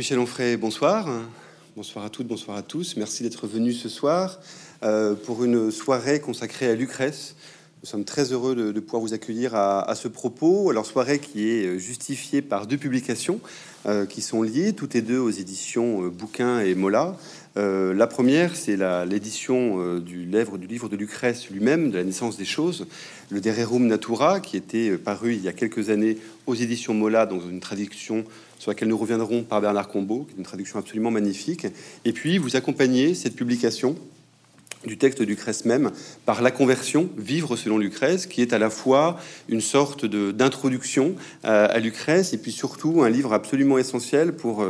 Michel Onfray, bonsoir. Bonsoir à toutes, bonsoir à tous. Merci d'être venus ce soir euh, pour une soirée consacrée à Lucrèce. Nous sommes très heureux de, pouvoir vous accueillir à, ce propos. Alors, soirée qui est justifiée par deux publications euh, qui sont liées, toutes les deux aux éditions euh, Bouquin et Mola. Euh, la première, c'est l'édition euh, du, livre, du livre de Lucrèce lui-même, de la naissance des choses, le De Rerum Natura, qui était euh, paru il y a quelques années aux éditions Mola, dans une traduction sur laquelle nous reviendrons par Bernard Combeau, qui est une traduction absolument magnifique. Et puis, vous accompagnez cette publication du texte de Lucrèce même par la conversion, vivre selon Lucrèce, qui est à la fois une sorte d'introduction à Lucrèce et puis surtout un livre absolument essentiel pour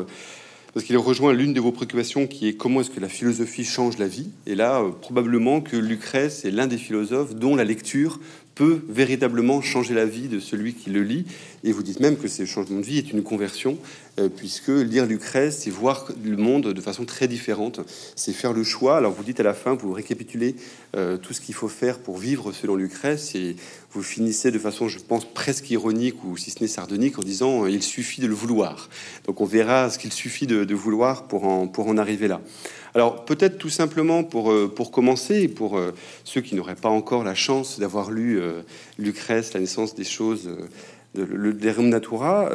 parce qu'il rejoint l'une de vos préoccupations qui est comment est-ce que la philosophie change la vie. Et là, euh, probablement que Lucrèce est l'un des philosophes dont la lecture peut véritablement changer la vie de celui qui le lit. Et vous dites même que ce changement de vie est une conversion, euh, puisque lire Lucrèce, c'est voir le monde de façon très différente. C'est faire le choix. Alors vous dites à la fin, vous récapitulez euh, tout ce qu'il faut faire pour vivre selon Lucrèce, et vous finissez de façon, je pense, presque ironique, ou si ce n'est sardonique, en disant euh, il suffit de le vouloir. Donc on verra ce qu'il suffit de, de, vouloir pour en, pour en arriver là. Alors peut-être tout simplement pour, pour commencer, pour ceux qui n'auraient pas encore la chance d'avoir lu Lucrèce, La naissance des choses, le Derum Natura,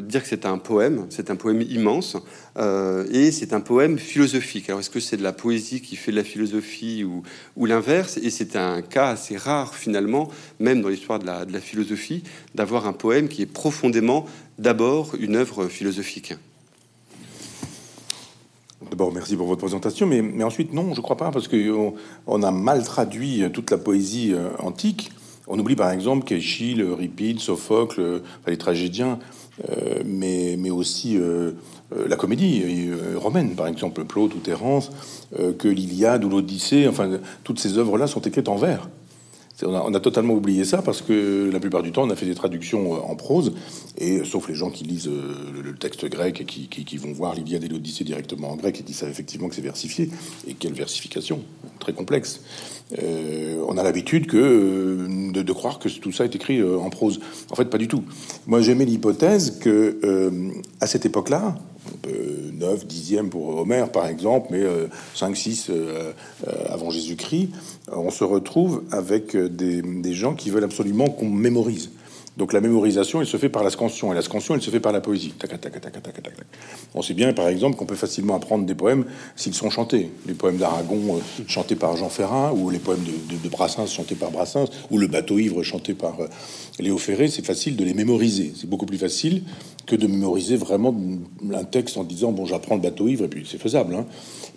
dire que c'est un poème, c'est un poème immense, et c'est un poème philosophique. Alors est-ce que c'est de la poésie qui fait de la philosophie ou, l'inverse? Et c'est un cas assez rare finalement, même dans l'histoire de la, philosophie, d'avoir un poème qui est profondément d'abord une œuvre philosophique. D'abord, merci pour votre présentation, mais, mais ensuite, non, je crois pas, parce qu'on on a mal traduit toute la poésie euh, antique. On oublie par exemple qu'Échille, Ripide, Sophocle, les tragédiens, euh, mais, mais aussi euh, la comédie romaine, par exemple, Plaute ou Terence, que l'Iliade ou l'Odyssée, enfin, toutes ces œuvres-là sont écrites en vers. On a, totalement oublié ça parce que la plupart du temps, on a fait des traductions euh, en prose, et sauf les gens qui lisent euh, le, texte grec et qui, vont voir l'Iliade et l'Odyssée directement en grec et qui savent effectivement que c'est versifié. Et quelle versification Très complexe. Euh, on a l'habitude de, croire que tout ça est écrit en prose. En fait, pas du tout. Moi, j'aimais l'hypothèse que à cette époque-là, 9, 10e pour Homère par exemple, mais 5, 6 avant Jésus-Christ, on se retrouve avec des, des gens qui veulent absolument qu'on mémorise. Donc la mémorisation, elle se fait par la scansion, et la scansion, elle se fait par la poésie. On sait bien, par exemple, qu'on peut facilement apprendre des poèmes s'ils sont chantés. Les poèmes d'Aragon euh, chantés par Jean Ferrat, ou les poèmes de, Brassens chantés par Brassens, ou le bateau ivre chanté par euh, Léo Ferré, c'est facile de les mémoriser. C'est beaucoup plus facile que de mémoriser vraiment un texte en disant, bon, j'apprends le bateau ivre, et puis c'est faisable. Hein.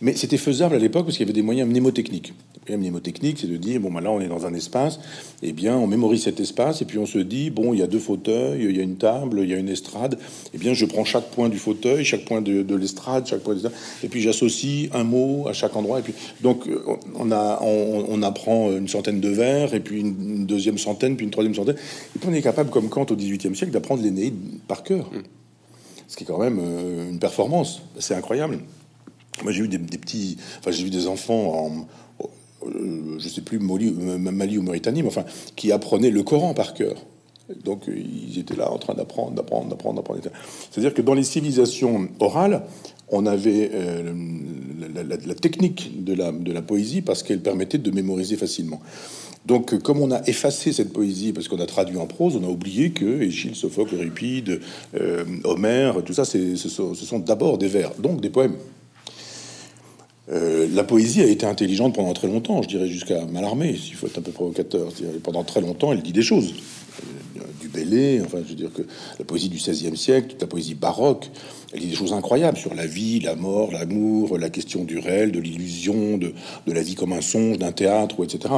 Mais c'était faisable à l'époque parce qu'il y avait des moyens mnémotechniques. Le mnémotechnique, c'est de dire, bon, ben là, on est dans un espace, et eh bien, on mémorise cet espace, et puis on se dit, bon, il y a deux fauteuils, il y a une table, il y a une estrade, et eh bien, je prends chaque point du fauteuil, chaque point de, l'estrade, chaque point de et puis j'associe un mot à chaque endroit, et puis, donc, on, a, on, apprend une centaine de vers, et puis une, deuxième centaine, puis une troisième centaine, et puis on est capable, comme Kant au XVIIIe siècle, d'apprendre l'Énéide par cœur. Mm. Ce qui est quand même euh, une performance, c'est incroyable. Moi, j'ai eu des, petits, enfin, j'ai vu des enfants en, euh, je sais plus, Mali, euh, Mali ou Mauritanie, mais enfin, qui apprenaient le Coran par cœur. Donc, ils étaient là en train d'apprendre, d'apprendre, d'apprendre, d'apprendre. C'est-à-dire que dans les civilisations orales, on avait euh, la, technique de la, de la poésie parce qu'elle permettait de mémoriser facilement. Donc, comme on a effacé cette poésie parce qu'on a traduit en prose, on a oublié que Échille, Sophocle, Euripide, Homère, tout ça, ce ce sont d'abord des vers, donc des poèmes. Euh, la poésie a été intelligente pendant très longtemps, je dirais jusqu'à Malarmé, s'il faut être un peu provocateur. Pendant très longtemps, elle dit des choses. Euh, du Bellé, enfin, je veux dire que la poésie du XVIe siècle, toute la poésie baroque, elle dit des choses incroyables sur la vie, la mort, l'amour, la question du réel, de l'illusion, de, la vie comme un songe, d'un théâtre, etc.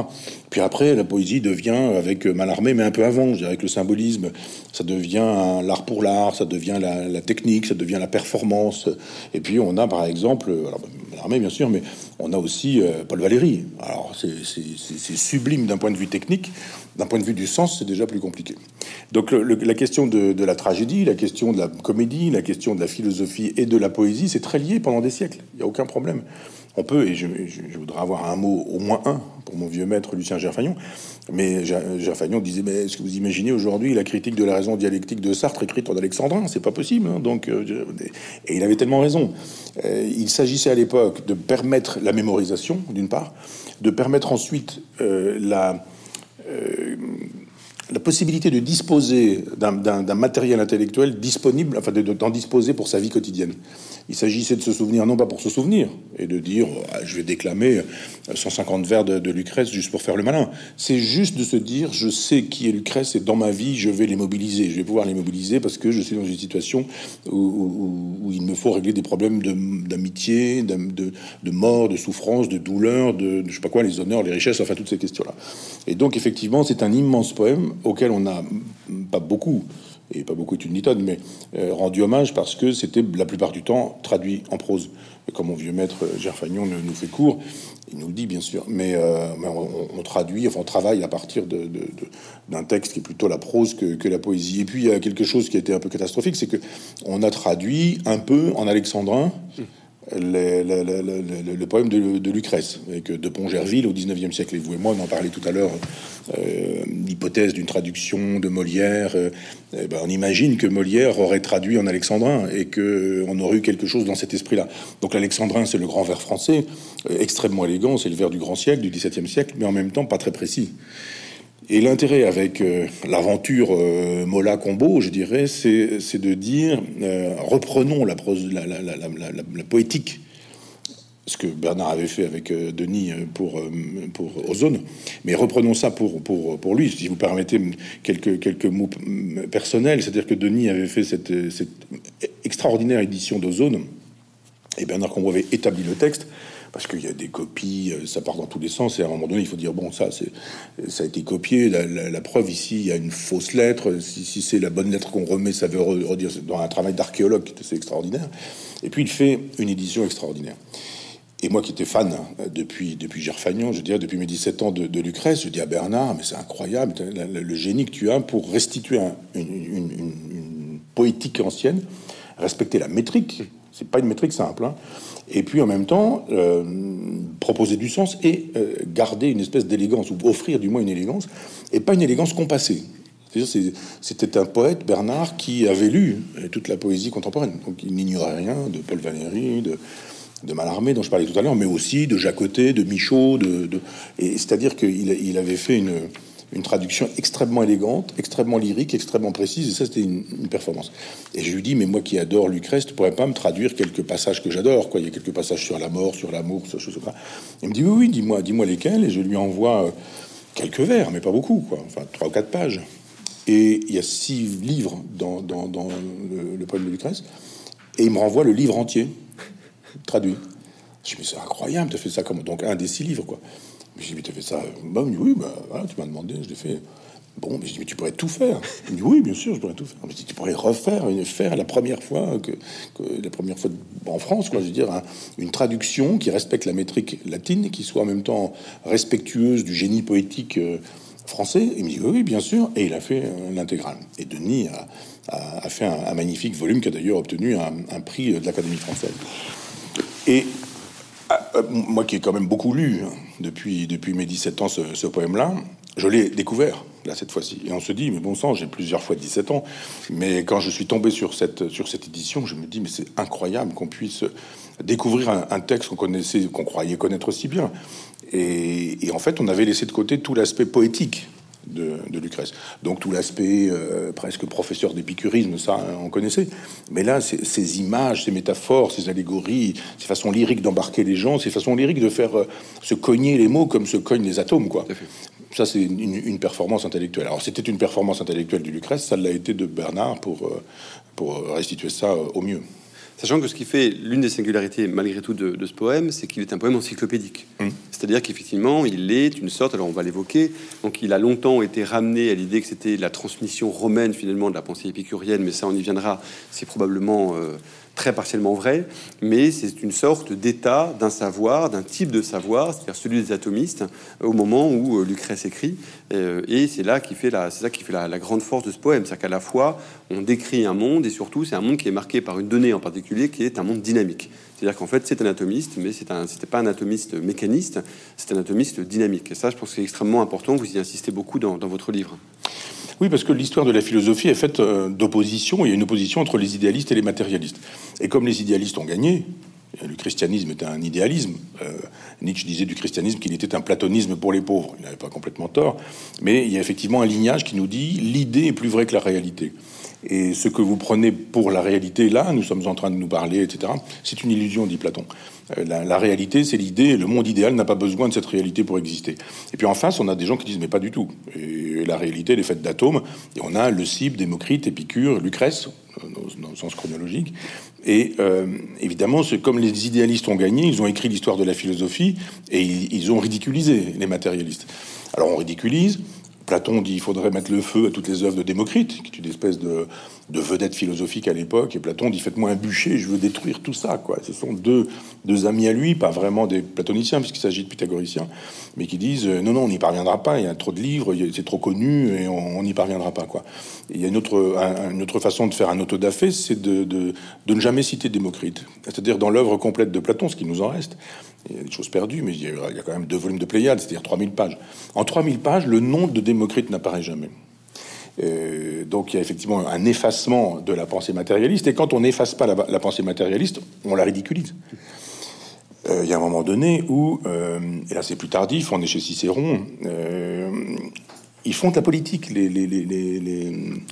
Puis après, la poésie devient, avec Malarmé, mais un peu avant, je avec le symbolisme, ça devient l'art pour l'art, ça devient la, technique, ça devient la performance. Et puis on a, par exemple, alors, Malarmé, bien sûr, mais on a aussi euh, Paul Valéry. Alors c'est sublime d'un point de vue technique, d'un point de vue du sens, c'est déjà plus compliqué. Donc la question de, la tragédie, la question de la comédie, la question de la philosophie et de la poésie, c'est très lié pendant des siècles. Il n'y a aucun problème. On peut, et je, voudrais avoir un mot, au moins un, pour mon vieux maître Lucien Gerfagnon. Mais Gerfagnon disait, mais est-ce que vous imaginez aujourd'hui la critique de la raison dialectique de Sartre écrite en alexandrin? C'est pas possible. Hein. donc, euh, et il avait tellement raison. Euh, il s'agissait à l'époque de permettre la mémorisation, d'une part, de permettre ensuite euh, la la possibilité de disposer d'un matériel intellectuel disponible, enfin d'en disposer pour sa vie quotidienne. Il s'agissait de se souvenir, non pas pour se souvenir, et de dire ah, je vais déclamer 150 vers de, Lucrèce juste pour faire le malin. C'est juste de se dire je sais qui est Lucrèce et dans ma vie je vais les mobiliser. Je vais pouvoir les mobiliser parce que je suis dans une situation où, il me faut régler des problèmes d'amitié, de, de, mort, de souffrance, de douleur, de, je sais pas quoi, les honneurs, les richesses, enfin toutes ces questions-là. Et donc effectivement c'est un immense poème auquel on n'a pas beaucoup et pas beaucoup une méthode, mais euh, rendu hommage parce que c'était la plupart du temps traduit en prose. Comme mon vieux maître euh, Gerfagnon nous fait court, il nous le dit bien sûr, mais, euh, on, traduit, enfin on travaille à partir d'un texte qui est plutôt la prose que, la poésie. Et puis il y a quelque chose qui a été un peu catastrophique, c'est que on a traduit un peu en alexandrin le, poème de, Lucrèce, avec de Pont-Gerville au 19e siècle. Et vous et moi, on en parlait tout à l'heure, euh, l'hypothèse d'une traduction de Molière. Euh, eh ben, on imagine que Molière aurait traduit en alexandrin et qu'on aurait eu quelque chose dans cet esprit-là. Donc l'alexandrin, c'est le grand vers français, euh, extrêmement élégant, c'est le vers du grand siècle, du XVIIe siècle, mais en même temps pas très précis. Et l'intérêt avec euh, l'aventure euh, Mola Combo, je dirais, c'est de dire euh, reprenons la, prose, la, poétique, ce que Bernard avait fait avec Denis pour, pour Ozone, mais reprenons ça pour, pour, pour lui. Si vous permettez quelques, quelques mots personnels, c'est-à-dire que Denis avait fait cette, cette extraordinaire édition d'Ozone, et Bernard Combo avait établi le texte parce qu'il y a des copies, euh, ça part dans tous les sens, et à un moment donné, il faut dire, bon, ça, ça a été copié, la, preuve ici, il y a une fausse lettre, si, c'est la bonne lettre qu'on remet, ça veut redire, dans un travail d'archéologue, c'est extraordinaire. Et puis, il fait une édition extraordinaire. Et moi qui étais fan hein, depuis, depuis Gerfagnon, je dirais depuis mes 17 ans de, Lucrèce, je dis à Bernard, mais c'est incroyable le, génie que tu as pour restituer une, poétique ancienne, respecter la métrique. C'est pas une métrique simple. Hein et puis en même temps euh, proposer du sens et euh, garder une espèce d'élégance, ou offrir du moins une élégance, et pas une élégance compassée. C'était un poète, Bernard, qui avait lu euh, toute la poésie contemporaine. Donc il n'ignorait rien de Paul Valéry, de, de Mallarmé, dont je parlais tout à l'heure, mais aussi de Jacotet, de Michaud. De. Et c'est-à-dire qu'il il avait fait une, une traduction extrêmement élégante, extrêmement lyrique, extrêmement précise, et ça c'était une, performance. Et je lui dis, mais moi qui adore Lucrèce, tu pourrais pas me traduire quelques passages que j'adore, quoi. Il y a quelques passages sur la mort, sur l'amour, sur choses. Il me dit, oui, oui, dis-moi, dis-moi lesquels, et je lui envoie euh, quelques vers, mais pas beaucoup, quoi. Enfin, trois ou quatre pages. Et il y a six livres dans, dans, le, poème de Lucrèce, et il me renvoie le livre entier, traduit. Je me dis, c'est incroyable, tu as fait ça comme donc un des six livres, quoi. J'ai dit, tu fait ça? Bah, Oui, bah, tu m'as demandé, je l'ai fait. Bon, mais je dis, mais tu pourrais tout faire. Il me dit, oui, bien sûr, je pourrais tout faire. Mais tu pourrais refaire, une, faire la première fois, que, la première fois en France, quoi, je veux dire, une traduction qui respecte la métrique latine, qui soit en même temps respectueuse du génie poétique euh, français. Il me dit, oui, bien sûr, et il a fait euh, l'intégrale. Et Denis a, fait un, magnifique volume qui a d'ailleurs obtenu un, un prix de l'Académie française. Et ah, euh, moi qui ai quand même beaucoup lu hein, depuis, depuis mes 17 ans ce, poème-là, je l'ai découvert là cette fois-ci. Et on se dit, mais bon sang, j'ai plusieurs fois 17 ans. Mais quand je suis tombé sur cette, sur cette édition, je me dis, mais c'est incroyable qu'on puisse découvrir un, texte qu'on connaissait, qu'on croyait connaître si bien. et, en fait, on avait laissé de côté tout l'aspect poétique de, Lucrèce. Donc tout l'aspect euh, presque professeur d'épicurisme, ça on connaissait. Mais là, ces images, ces métaphores, ces allégories, ces façons lyriques d'embarquer les gens, ces façons lyriques de faire euh, se cogner les mots comme se cognent les atomes, quoi. Ça, c'est une, performance intellectuelle. Alors, c'était une performance intellectuelle du Lucrèce, ça l'a été de Bernard pour, euh, pour restituer ça au mieux. Sachant que ce qui fait l'une des singularités, malgré tout, de, ce poème, c'est qu'il est un poème encyclopédique. Mmh. C'est-à-dire qu'effectivement, il est une sorte, alors on va l'évoquer, donc il a longtemps été ramené à l'idée que c'était la transmission romaine, finalement, de la pensée épicurienne, mais ça, on y viendra, c'est probablement... Euh, très partiellement vrai, mais c'est une sorte d'état d'un savoir, d'un type de savoir, c'est-à-dire celui des atomistes, au moment où Lucrèce écrit. et c'est là qui fait la, ça qui fait la, grande force de ce poème, c'est qu'à la fois on décrit un monde et surtout c'est un monde qui est marqué par une donnée en particulier qui est un monde dynamique. C'est-à-dire qu'en fait, c'est un atomiste, mais c'est un, c'était pas un atomiste mécaniste, c'est un atomiste dynamique. Et ça, je pense que c'est extrêmement important. Vous y insistez beaucoup dans, votre livre. Oui, parce que l'histoire de la philosophie est faite euh, d'opposition. Il y a une opposition entre les idéalistes et les matérialistes. Et comme les idéalistes ont gagné, le christianisme était un idéalisme. Euh, Nietzsche disait du christianisme qu'il était un platonisme pour les pauvres. Il n'avait pas complètement tort. Mais il y a effectivement un lignage qui nous dit l'idée est plus vraie que la réalité. Et ce que vous prenez pour la réalité, là, nous sommes en train de nous parler, etc., c'est une illusion, dit Platon. Euh, la, réalité, c'est l'idée, le monde idéal n'a pas besoin de cette réalité pour exister. Et puis en face, on a des gens qui disent, mais pas du tout. Et la réalité, elle est faite d'atomes, et on a le Démocrite, Épicure, Lucrèce, dans, le sens chronologique. Et euh, évidemment, comme les idéalistes ont gagné, ils ont écrit l'histoire de la philosophie, et ils ont ridiculisé les matérialistes. Alors on ridiculise, Platon dit qu'il faudrait mettre le feu à toutes les œuvres de Démocrite, qui est une espèce de, vedette philosophique à l'époque. Et Platon dit faites-moi un bûcher, je veux détruire tout ça. Quoi. Ce sont deux, amis à lui, pas vraiment des platoniciens, puisqu'il s'agit de pythagoriciens, mais qui disent euh, non, non, on n'y parviendra pas. Il y a trop de livres, c'est trop connu, et on n'y parviendra pas. Quoi. il y a une autre, façon de faire un autodafé, c'est de ne jamais citer Démocrite. C'est-à-dire dans l'œuvre complète de Platon, ce qui nous en reste, il y a des choses perdues, mais il y a, quand même deux volumes de Pléiade, c'est-à-dire 3000 pages. En 3000 pages, le nom de Démocrite n'apparaît jamais. Euh, donc il y a effectivement un effacement de la pensée matérialiste, et quand on n'efface pas la, pensée matérialiste, on la ridiculise. Euh, il y a un moment donné où, euh, et là c'est plus tardif, on est chez Cicéron, ils font de la politique. Les,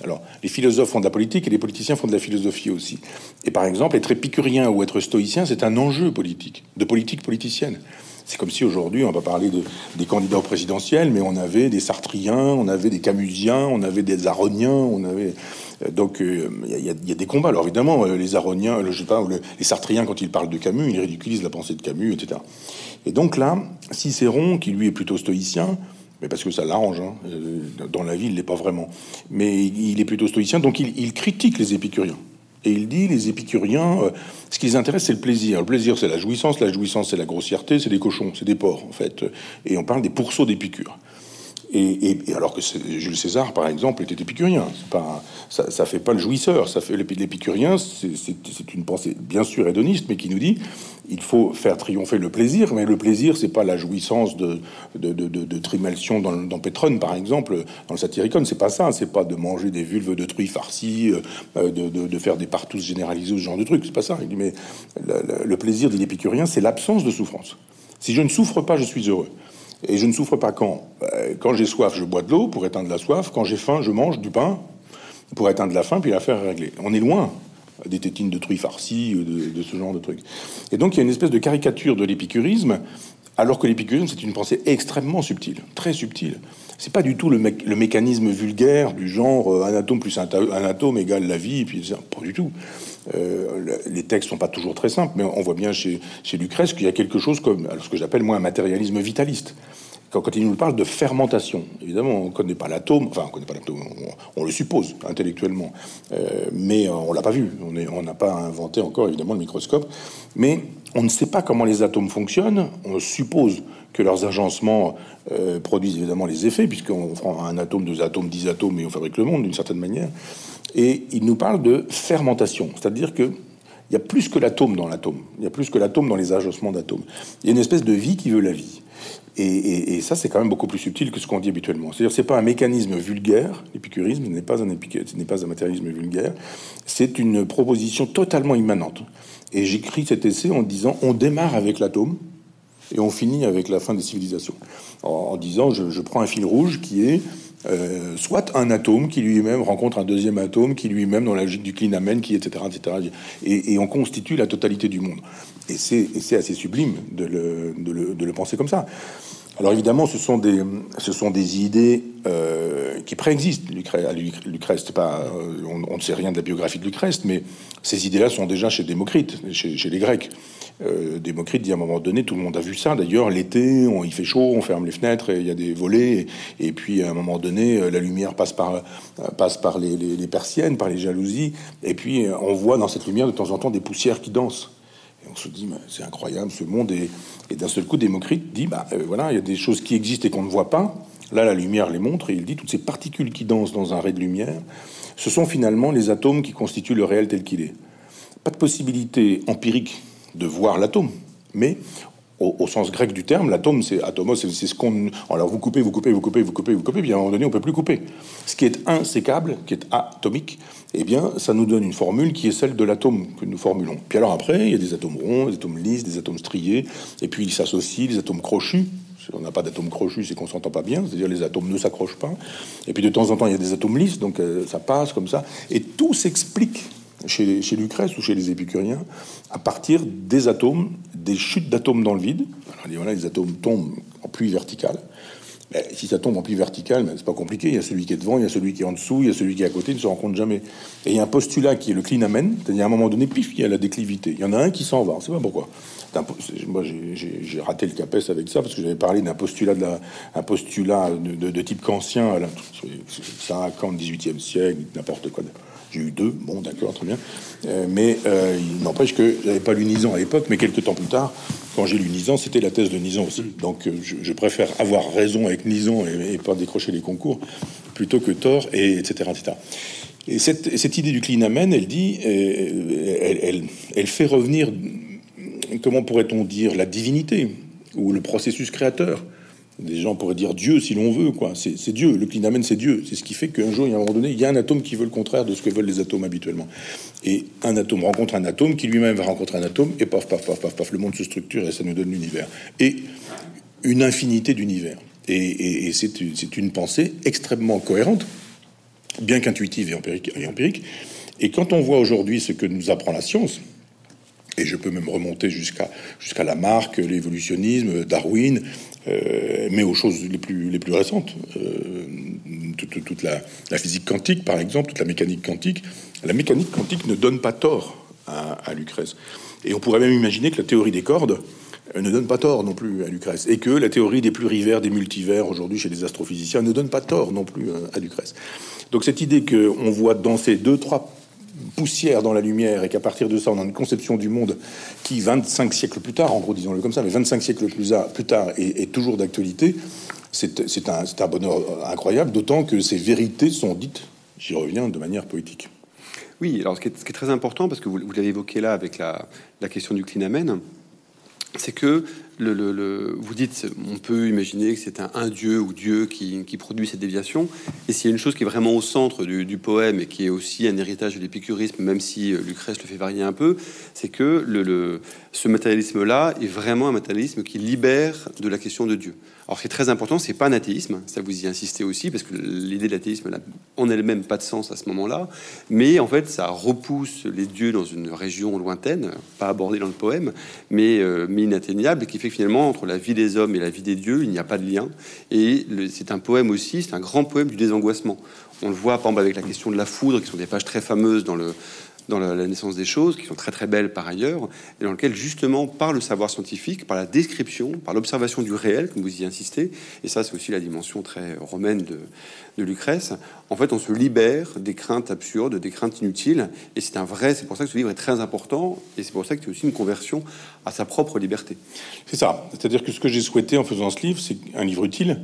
alors, les philosophes font de la politique et les politiciens font de la philosophie aussi. Et par exemple, être épicurien ou être stoïcien, c'est un enjeu politique, de politique politicienne. C'est comme si aujourd'hui, on va parler de, des candidats présidentiels, mais on avait des Sartriens, on avait des Camusiens, on avait des Aroniens, euh, donc euh, il y, a des combats. Alors évidemment, euh, les Aroniens, je sais pas, les Sartriens, quand ils parlent de Camus, ils ridiculisent la pensée de Camus, etc. Et donc là, Cicéron, qui lui est plutôt stoïcien, mais parce que ça l'arrange. Hein. Euh, dans la vie, il l'est pas vraiment. Mais il est plutôt stoïcien, donc il, critique les épicuriens. Et il dit, les épicuriens, euh, ce qui les intéresse, c'est le plaisir. Le plaisir, c'est la jouissance. La jouissance, c'est la grossièreté. C'est des cochons, c'est des porcs, en fait. Et on parle des pourceaux d'épicure. Et, alors que Jules César, par exemple, était épicurien. Ça, ça fait pas le jouisseur. Ça fait l'épicurien. C'est une pensée bien sûr hédoniste, mais qui nous dit il faut faire triompher le plaisir, mais le plaisir, c'est pas la jouissance de, de, de, de, Trimalcion dans, dans Pétrone, par exemple, dans le Satyricon, c'est pas ça, c'est pas de manger des vulves de truies farcies, euh, de, de, faire des partous généralisés, ce genre de trucs, c'est pas ça. Il dit, mais le, plaisir, dit l'épicurien, c'est l'absence de souffrance. Si je ne souffre pas, je suis heureux. Et je ne souffre pas quand euh, Quand j'ai soif, je bois de l'eau pour éteindre la soif. Quand j'ai faim, je mange du pain pour éteindre la faim, puis l'affaire est réglée. On est loin des tétines de truies farcies, de, de, ce genre de trucs. Et donc il y a une espèce de caricature de l'épicurisme, alors que l'épicurisme c'est une pensée extrêmement subtile, très subtile. C'est pas du tout le, mécanisme vulgaire du genre euh, un atome plus un, atome égale la vie, puis pas du tout. Euh, les textes sont pas toujours très simples, mais on voit bien chez, chez Lucrèce qu'il y a quelque chose comme ce que j'appelle moi un matérialisme vitaliste quand, il nous parle de fermentation, évidemment, on ne connaît pas l'atome, enfin, on connaît pas l'atome, on, le suppose intellectuellement, euh, mais on l'a pas vu. On n'a pas inventé encore, évidemment, le microscope, mais on ne sait pas comment les atomes fonctionnent. On suppose que leurs agencements euh, produisent évidemment les effets, puisqu'on prend un atome, deux atomes, dix atomes, et on fabrique le monde d'une certaine manière. Et il nous parle de fermentation, c'est-à-dire que il y a plus que l'atome dans l'atome. Il y a plus que l'atome dans les agencements d'atomes. Il y a une espèce de vie qui veut la vie. Et, ça, c'est quand même beaucoup plus subtil que ce qu'on dit habituellement. C'est-à-dire, c'est pas un mécanisme vulgaire. L'épicurisme n'est pas un n'est pas un matérialisme vulgaire. C'est une proposition totalement immanente. Et j'écris cet essai en disant, on démarre avec l'atome et on finit avec la fin des civilisations. En, disant, je, prends un fil rouge qui est euh, soit un atome qui lui-même rencontre un deuxième atome, qui lui-même, dans la logique du clinamen, qui etc., etc. Et, on constitue la totalité du monde. Et c'est assez sublime de le penser comme ça. Alors évidemment, ce sont des, ce sont des idées euh, qui préexistent. Lucrèce, pas, euh, on, ne sait rien de la biographie de Lucrèce, mais ces idées-là sont déjà chez Démocrite, chez, les Grecs. Euh, Démocrite dit à un moment donné, tout le monde a vu ça. D'ailleurs, l'été, il fait chaud, on ferme les fenêtres, il y a des volets, et, puis à un moment donné, la lumière passe par, passe par les, les, persiennes, par les jalousies, et puis on voit dans cette lumière de temps en temps des poussières qui dansent. On se dit, c'est incroyable, ce monde. Et d'un seul coup, Démocrite dit, bah voilà, il y a des choses qui existent et qu'on ne voit pas. Là, la lumière les montre et il dit toutes ces particules qui dansent dans un ray de lumière, ce sont finalement les atomes qui constituent le réel tel qu'il est. Pas de possibilité empirique de voir l'atome, mais au, sens grec du terme, l'atome, c'est atomos, c'est ce qu'on. Alors vous coupez, vous coupez, vous coupez, vous coupez, vous coupez, puis à un moment donné, on peut plus couper. Ce qui est insécable, qui est atomique, eh bien, ça nous donne une formule qui est celle de l'atome que nous formulons. Puis alors après, il y a des atomes ronds, des atomes lisses, des atomes striés, et puis ils s'associent, les atomes crochus, on n'a pas d'atomes crochus, c'est qu'on s'entend pas bien, c'est-à-dire les atomes ne s'accrochent pas. Et puis de temps en temps, il y a des atomes lisses, donc euh, ça passe comme ça. Et tout s'explique chez, Lucrèce ou chez les épicuriens à partir des atomes, des chutes d'atomes dans le vide. Voilà, les atomes tombent en pluie verticale. Si ça tombe en pluie verticale, c'est pas compliqué. Il y a celui qui est devant, il y a celui qui est en dessous, il y a celui qui est à côté, ils ne se rencontrent jamais. Et il y a un postulat qui est le clinamen, c'est-à-dire à un moment donné, pif, il y a la déclivité. Il y en a un qui s'en va, on ne sait pas pourquoi. Moi, j'ai raté le CAPES avec ça parce que j'avais parlé d'un postulat, de type kantien, ça, Kant, 18e siècle, n'importe quoi. J'ai eu deux, bon, d'accord, très bien. Euh, mais euh, il n'empêche que j'avais pas lu Nizan à l'époque, mais quelques temps plus tard, quand j'ai lu Nizan, c'était la thèse de Nizan aussi. Donc euh, je, préfère avoir raison avec Nizan et, pas décrocher les concours plutôt que tort, et etc. etc. Et cette, cette idée du clinamen, elle dit, elle, elle, elle fait revenir comment pourrait-on dire, la divinité ou le processus créateur. Des gens pourraient dire Dieu si l'on veut, quoi. C'est Dieu, le clinamen c'est Dieu. C'est ce qui fait qu'un jour, il y a un moment donné, il y a un atome qui veut le contraire de ce que veulent les atomes habituellement. Et un atome rencontre un atome qui lui-même va rencontrer un atome, et paf, paf, paf, paf, paf, le monde se structure et ça nous donne l'univers. Et une infinité d'univers. Et, c'est une pensée extrêmement cohérente, bien qu'intuitive et empirique, et empirique. Et quand on voit aujourd'hui ce que nous apprend la science, et je peux même remonter jusqu'à jusqu'à Lamarck, l'évolutionnisme, Darwin, euh, mais aux choses les plus, les plus récentes. Euh, toute, la, physique quantique, par exemple, toute la mécanique quantique. La mécanique quantique ne donne pas tort à, à Lucrèce. Et on pourrait même imaginer que la théorie des cordes euh, ne donne pas tort non plus à Lucrèce. Et que la théorie des plurivers, des multivers, aujourd'hui chez les astrophysiciens, ne donne pas tort non plus à Lucrèce. Donc cette idée qu'on voit dans ces deux, trois poussière dans la lumière et qu'à partir de ça, on a une conception du monde qui, 25 siècles plus tard, en gros, disons-le comme ça, mais 25 siècles plus, tard, est, toujours d'actualité, c'est un, un, bonheur incroyable, d'autant que ces vérités sont dites, j'y reviens, de manière poétique. Oui, alors ce qui est, très important, parce que vous, l'avez évoqué là avec la, question du clinamen, c'est que vous dites, on peut imaginer que c'est un, dieu ou Dieu qui, produit cette déviation. Et s'il y a une chose qui est vraiment au centre du, poème et qui est aussi un héritage de l'épicurisme, même si euh, Lucrèce le fait varier un peu, c'est que le, ce matérialisme-là est vraiment un matérialisme qui libère de la question de Dieu. Alors, ce qui est très important, c'est pas un athéisme, ça vous y insistez aussi, parce que l'idée de l'athéisme n'a en elle-même pas de sens à ce moment-là, mais en fait, ça repousse les dieux dans une région lointaine, pas abordée dans le poème, mais, euh, mais inatteignable, qui fait que finalement, entre la vie des hommes et la vie des dieux, il n'y a pas de lien. Et c'est un poème aussi, c'est un grand poème du désangoissement. On le voit, par exemple, avec la question de la foudre, qui sont des pages très fameuses dans le, dans la, naissance des choses, qui sont très très belles par ailleurs, et dans lequel justement par le savoir scientifique, par la description, par l'observation du réel, comme vous y insistez, et ça c'est aussi la dimension très romaine de, de Lucrèce, en fait on se libère des craintes absurdes, des craintes inutiles, et c'est un vrai, c'est pour ça que ce livre est très important, et c'est pour ça que c'est aussi une conversion à sa propre liberté. C'est ça, c'est-à-dire que ce que j'ai souhaité en faisant ce livre, c'est un livre utile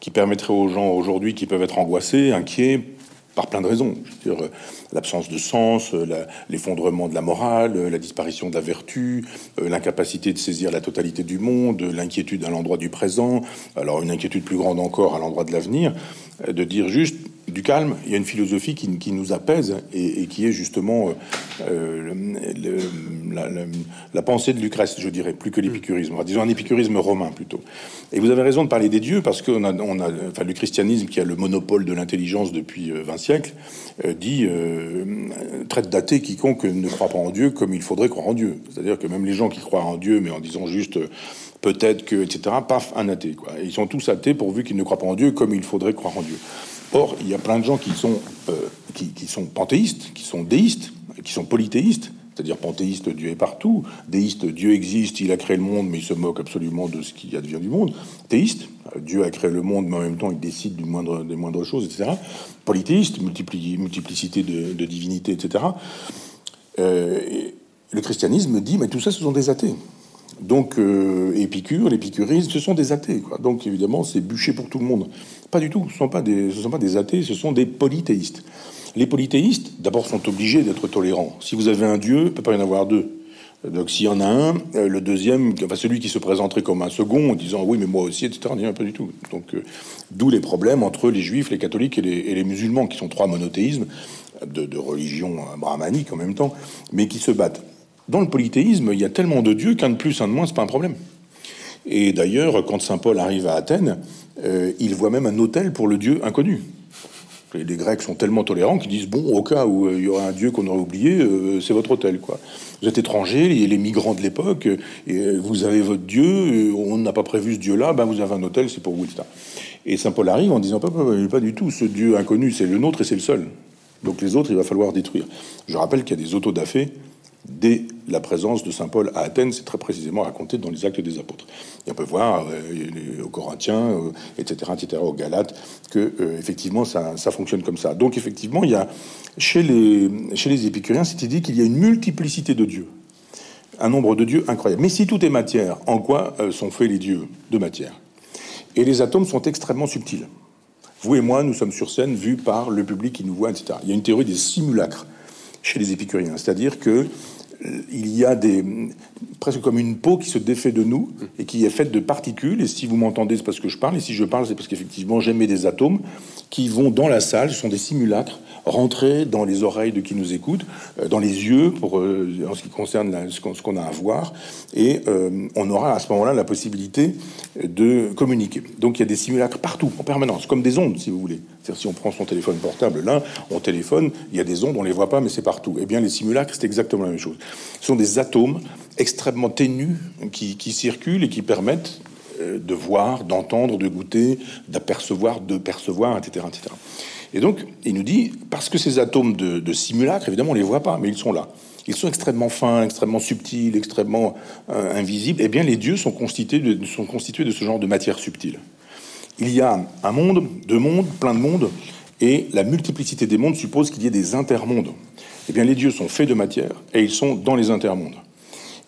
qui permettrait aux gens aujourd'hui qui peuvent être angoissés, inquiets, par plein de raisons. Euh, l'absence de sens, euh, l'effondrement de la morale, euh, la disparition de la vertu, l'incapacité de saisir la totalité du monde, l'inquiétude à l'endroit du présent, alors une inquiétude plus grande encore à l'endroit de l'avenir, de dire juste du calme, il y a une philosophie qui, nous apaise et, qui est justement euh, la, pensée de Lucrèce, je dirais, plus que l'épicurisme. Disons un épicurisme romain plutôt. Et vous avez raison de parler des dieux parce qu'on a, on a enfin, le christianisme qui a le monopole de l'intelligence depuis 20 siècles dit traite d'athée quiconque ne croit pas en Dieu comme il faudrait croire en Dieu. C'est-à-dire que même les gens qui croient en Dieu, mais en disant juste peut-être que, etc., paf, un athée. Quoi. ils sont tous athées pourvu qu'ils ne croient pas en Dieu comme il faudrait croire en Dieu. Or, il y a plein de gens qui sont, euh, qui, sont panthéistes, qui sont déistes, qui sont polythéistes, c'est-à-dire panthéiste, Dieu est partout, déiste, Dieu existe, il a créé le monde, mais il se moque absolument de ce qui advient du monde. Théiste, Dieu a créé le monde, mais en même temps il décide des moindres choses, etc. Polythéiste, multiplicité de, divinités, etc. Euh, le christianisme dit, mais tout ça, ce sont des athées. Donc, euh, Épicure, l'épicurisme, ce sont des athées. Donc, évidemment, c'est bûcher pour tout le monde. Pas du tout. Ce ne sont, pas des, sont pas des athées, ce sont des polythéistes. Les polythéistes, d'abord, sont obligés d'être tolérants. Si vous avez un Dieu, il ne peut pas y en avoir deux. Donc, s'il y en a un, euh, le deuxième, enfin, celui qui se présenterait comme un second, en disant oui, mais moi aussi, etc., n'y a pas du tout. Donc, euh, d'où les problèmes entre les juifs, les catholiques et les, musulmans, qui sont trois monothéismes de, de religion brahmanique en même temps, mais qui se battent. Dans le polythéisme, il y a tellement de dieux qu'un de plus, un de moins, c'est pas un problème. Et d'ailleurs, quand saint Paul arrive à Athènes, euh, il voit même un hôtel pour le dieu inconnu. Les Grecs sont tellement tolérants qu'ils disent bon, au cas où euh, il y aurait un dieu qu'on aurait oublié, euh, c'est votre hôtel, quoi. Vous êtes étranger, les migrants de l'époque, vous avez votre dieu, on n'a pas prévu ce dieu-là, ben vous avez un hôtel, c'est pour vous, etc. Et saint Paul arrive en disant pas, pas, pas du tout, ce dieu inconnu, c'est le nôtre et c'est le seul. Donc les autres, il va falloir détruire. Je rappelle qu'il y a des autodafés dès la présence de saint Paul à Athènes. C'est très précisément raconté dans les Actes des Apôtres. On peut voir euh, aux Corinthiens, etc., euh, etc., aux Galates, que euh, effectivement ça, fonctionne comme ça. Donc effectivement, il y a chez les chez les épicuriens cette idée qu'il y a une multiplicité de dieux, un nombre de dieux incroyable. Mais si tout est matière, en quoi sont faits les dieux de matière? Et les atomes sont extrêmement subtils. Vous et moi, nous sommes sur scène, vus par le public qui nous voit, etc. Il y a une théorie des simulacres chez les épicuriens, c'est-à-dire que il y a des presque comme une peau qui se défait de nous et qui est faite de particules. Et si vous m'entendez, c'est parce que je parle. Et si je parle, c'est parce qu'effectivement, j'aimais des atomes qui vont dans la salle. Ce sont des simulacres rentrer dans les oreilles de qui nous écoute, euh, dans les yeux pour euh, en ce qui concerne ce qu'on a à voir, et euh, on aura à ce moment-là la possibilité de communiquer. Donc il y a des simulacres partout, en permanence, comme des ondes, si vous voulez. C'est-à-dire si on prend son téléphone portable là, on téléphone, il y a des ondes, on les voit pas, mais c'est partout. Eh bien les simulacres, c'est exactement la même chose. Ce sont des atomes extrêmement ténus qui, circulent et qui permettent de voir, d'entendre, de goûter, d'apercevoir, de percevoir, etc. Et donc, il nous dit, parce que ces atomes de, simulacre, évidemment, on les voit pas, mais ils sont là. Ils sont extrêmement fins, extrêmement subtils, extrêmement euh, invisibles. Eh bien, les dieux sont constitués, de, sont constitués de ce genre de matière subtile. Il y a un monde, deux mondes, plein de mondes, et la multiplicité des mondes suppose qu'il y ait des intermondes. Eh bien, les dieux sont faits de matière, et ils sont dans les intermondes.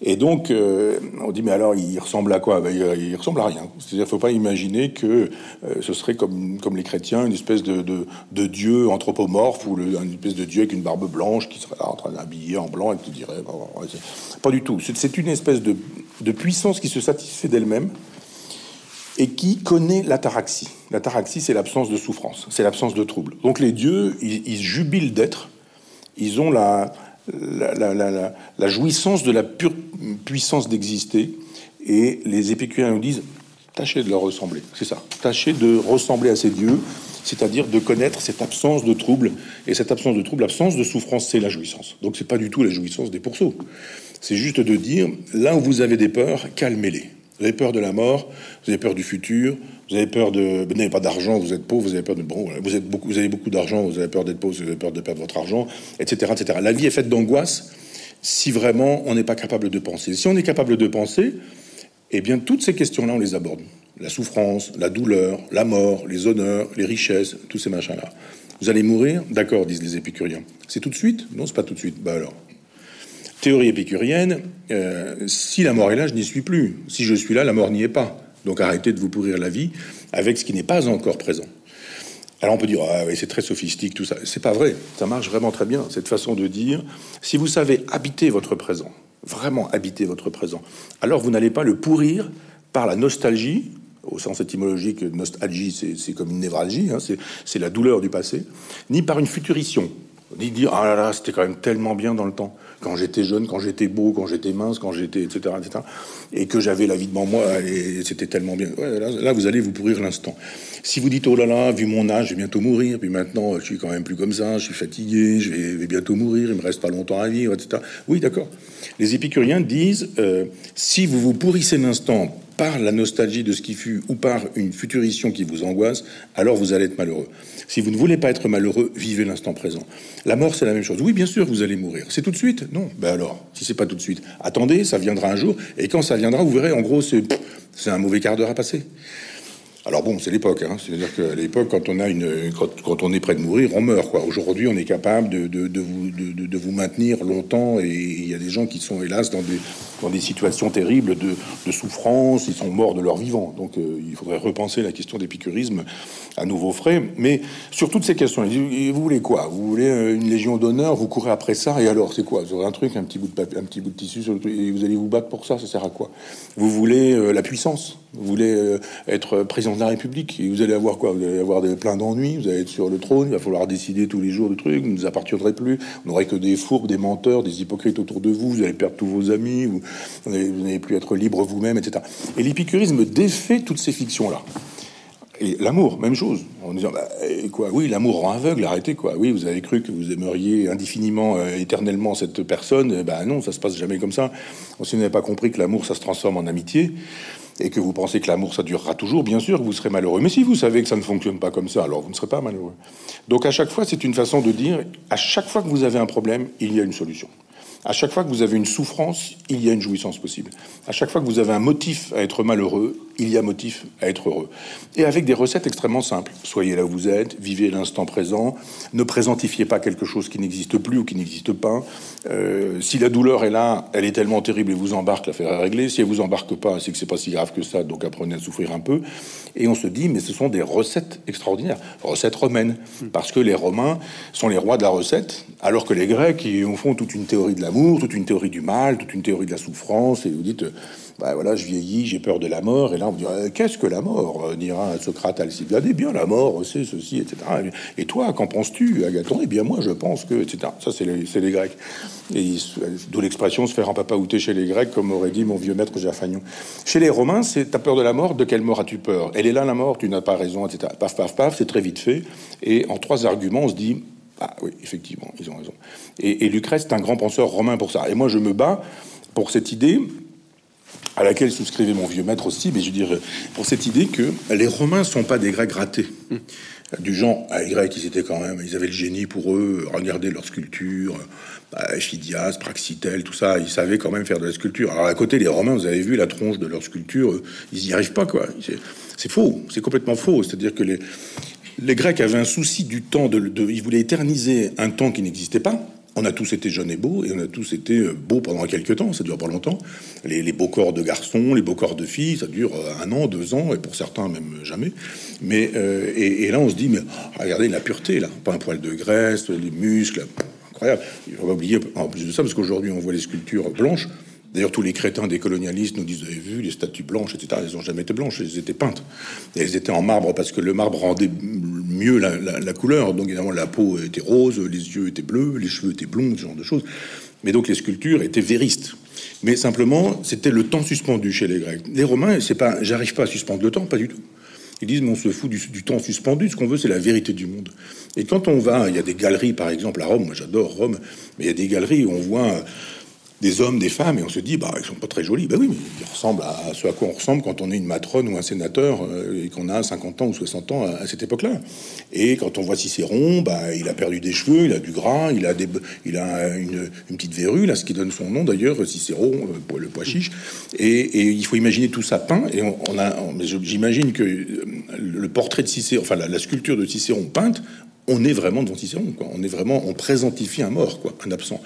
Et donc, euh, on dit, mais alors, il ressemble à quoi? Ben, il, ressemble à rien. C'est-à-dire, faut pas imaginer que euh, ce serait comme, comme les chrétiens, une espèce de, de, dieu anthropomorphe ou une espèce de dieu avec une barbe blanche qui serait là en train d'habiller en blanc et qui dirait, pas du tout. C'est une espèce de, de puissance qui se satisfait d'elle-même et qui connaît l'ataraxie. L'ataraxie, c'est l'absence de souffrance, c'est l'absence de trouble. Donc les dieux, ils, ils jubilent d'être, ils ont la, la, jouissance de la pure puissance d'exister. Et les épicuriens nous disent tâchez de leur ressembler. C'est ça. Tâchez de ressembler à ces dieux, c'est-à-dire de connaître cette absence de trouble. Et cette absence de trouble, l'absence de souffrance, c'est la jouissance. Donc c'est pas du tout la jouissance des pourceaux. C'est juste de dire là où vous avez des peurs, calmez-les. Vous avez peur de la mort, vous avez peur du futur, vous avez peur de, vous n'avez pas d'argent, vous êtes pauvre, vous avez peur de, bon, vous êtes beaucoup, vous avez beaucoup d'argent, vous avez peur d'être pauvre, vous avez peur de perdre votre argent, etc., etc. La vie est faite d'angoisse si vraiment on n'est pas capable de penser. Si on est capable de penser, eh bien toutes ces questions-là, on les aborde. La souffrance, la douleur, la mort, les honneurs, les richesses, tous ces machins-là. Vous allez mourir, d'accord, disent les épicuriens. C'est tout de suite? Non, c'est pas tout de suite. Bah alors. Théorie épicurienne, euh, si la mort est là, je n'y suis plus. Si je suis là, la mort n'y est pas. Donc arrêtez de vous pourrir la vie avec ce qui n'est pas encore présent. Alors on peut dire ah c'est très sophistique tout ça. C'est pas vrai. Ça marche vraiment très bien cette façon de dire. Si vous savez habiter votre présent, vraiment habiter votre présent, alors vous n'allez pas le pourrir par la nostalgie au sens étymologique, nostalgie, c'est comme une névralgie, hein, c'est la douleur du passé, ni par une futurition, ni dire ah là là, c'était quand même tellement bien dans le temps, quand j'étais jeune, quand j'étais beau, quand j'étais mince, quand j'étais etc., etc., et que j'avais la vie devant moi et c'était tellement bien. là, vous allez vous pourrir l'instant. Si vous dites oh là là, vu mon âge, je vais bientôt mourir, puis maintenant je suis quand même plus comme ça, je suis fatigué, je vais, bientôt mourir, il me reste pas longtemps à vivre, etc. Oui, d'accord. Les épicuriens disent euh, si vous vous pourrissez l'instant par la nostalgie de ce qui fut ou par une futurition qui vous angoisse, alors vous allez être malheureux. Si vous ne voulez pas être malheureux, vivez l'instant présent. La mort, c'est la même chose. Oui, bien sûr, vous allez mourir. C'est tout de suite Non. Ben alors, si c'est pas tout de suite, attendez, ça viendra un jour. Et quand ça viendra, vous verrez, en gros, c'est un mauvais quart d'heure à passer. Alors bon, c'est l'époque. Hein. C'est-à-dire qu'à l'époque, quand on a une, quand, on est près de mourir, on meurt. Quoi. Aujourd'hui, on est capable de, de, vous, de, de, vous maintenir longtemps. Et il y a des gens qui sont hélas dans des, dans des situations terribles de, souffrance. Ils sont morts de leur vivant. Donc euh, il faudrait repenser la question d'épicurisme à nouveau frais. Mais sur toutes ces questions, vous voulez quoi? Vous voulez euh, une légion d'honneur? Vous courez après ça? Et alors, c'est quoi? Vous aurez un truc, un petit bout de papier, un petit bout de tissu sur le truc, et vous allez vous battre pour ça? Ça sert à quoi? Vous voulez euh, la puissance? Vous voulez être président de la République, et vous allez avoir quoi? Vous allez avoir plein d'ennuis, vous allez être sur le trône, il va falloir décider tous les jours de trucs, vous ne nous appartiendrez plus, vous n'aurez que des fourbes, des menteurs, des hypocrites autour de vous, vous allez perdre tous vos amis, vous, n'allez plus être libre vous-même, etc. Et l'épicurisme défait toutes ces fictions-là. Et l'amour, même chose. En disant, bah, quoi, oui, l'amour rend aveugle, arrêtez, quoi. Oui, vous avez cru que vous aimeriez indéfiniment, euh, éternellement cette personne. Bah non, ça se passe jamais comme ça. Si vous n'avez pas compris que l'amour, ça se transforme en amitié, et que vous pensez que l'amour ça durera toujours, bien sûr, vous serez malheureux. Mais si vous savez que ça ne fonctionne pas comme ça, alors vous ne serez pas malheureux. Donc à chaque fois, c'est une façon de dire, à chaque fois que vous avez un problème, il y a une solution. À chaque fois que vous avez une souffrance, il y a une jouissance possible. À chaque fois que vous avez un motif à être malheureux, il y a motif à être heureux. Et avec des recettes extrêmement simples. Soyez là où vous êtes, vivez l'instant présent, ne présentifiez pas quelque chose qui n'existe plus ou qui n'existe pas. Euh, si la douleur est là, elle est tellement terrible et vous embarque, l'affaire est réglée. Si elle vous embarque pas, c'est que c'est pas si grave que ça, donc apprenez à souffrir un peu. Et on se dit, mais ce sont des recettes extraordinaires, recettes romaines, parce que les Romains sont les rois de la recette, alors que les Grecs, ils font toute une théorie de l'amour, toute une théorie du mal, toute une théorie de la souffrance, et vous dites bah voilà, je vieillis, j'ai peur de la mort. Et là, on me dit, euh, qu'est-ce que la mort euh, dira Socrate à Alcibiade? Eh bien, la mort, c'est ceci, etc. Et toi, qu'en penses-tu, Agathon? Eh bien, moi, je pense que, etc. Ça, c'est les, Grecs. Et d'où l'expression se faire un papa outé chez les Grecs, comme aurait dit mon vieux maître Jaffagnon. Chez les Romains, c'est t'as peur de la mort, de quelle mort as-tu peur? Elle est là, la mort, tu n'as pas raison, etc. Paf, paf, paf, c'est très vite fait. Et en trois arguments, on se dit, ah oui, effectivement, ils ont raison. Et, et Lucrèce est un grand penseur romain pour ça. Et moi, je me bats pour cette idée à laquelle souscrivait mon vieux maître aussi, mais je veux dire, pour cette idée que les Romains sont pas des Grecs ratés. Du genre, ah, les Grecs, ils étaient quand même, ils avaient le génie pour eux, regardez leur sculpture, bah, Phidias, Praxitèle, tout ça, ils savaient quand même faire de la sculpture. Alors à côté, les Romains, vous avez vu la tronche de leur sculpture, ils n'y arrivent pas, quoi. C'est faux, c'est complètement faux. C'est-à-dire que les, les Grecs avaient un souci du temps, de, ils voulaient éterniser un temps qui n'existait pas on a tous été jeunes et beaux, et on a tous été euh, beaux pendant quelques temps, ça dure pas longtemps. Les, beaux corps de garçons, les beaux corps de filles, ça dure euh, un an, deux ans, et pour certains même jamais. Mais euh, et, là on se dit, mais regardez la pureté là, pas un poil de graisse, les muscles, incroyable. Il faut pas oublier en plus de ça, parce qu'aujourd'hui on voit les sculptures blanches. D'ailleurs, tous les crétins des colonialistes nous disent, vous avez vu, les statues blanches, etc., elles n'ont jamais été blanches, elles étaient peintes. Elles étaient en marbre parce que le marbre rendait mieux la, couleur. Donc, évidemment, la peau était rose, les yeux étaient bleus, les cheveux étaient blonds, ce genre de choses. Mais donc, les sculptures étaient véristes. Mais simplement, c'était le temps suspendu chez les Grecs. Les Romains, c'est pas, j'arrive pas à suspendre le temps, pas du tout. Ils disent, mais on se fout du, du temps suspendu, ce qu'on veut, c'est la vérité du monde. Et quand on va, il y a des galeries, par exemple, à Rome, moi j'adore Rome, mais il y a des galeries où on voit des hommes, des femmes, et on se dit, bah, ils sont pas très jolis. Ben oui, mais ils ressemblent à ce à quoi on ressemble quand on est une matrone ou un sénateur euh, et qu'on a 50 ans ou 60 ans à, cette époque-là. Et quand on voit Cicéron, bah, il a perdu des cheveux, il a du gras, il a, des, il a une, petite verrue, là, ce qui donne son nom d'ailleurs, Cicéron, euh, le pois chiche. Et, il faut imaginer tout ça peint, et on, a, j'imagine que euh, le portrait de Cicéron, enfin la, la sculpture de Cicéron peinte, on est vraiment devant Cicéron, quoi. On est vraiment, on présentifie un mort, quoi, un absent.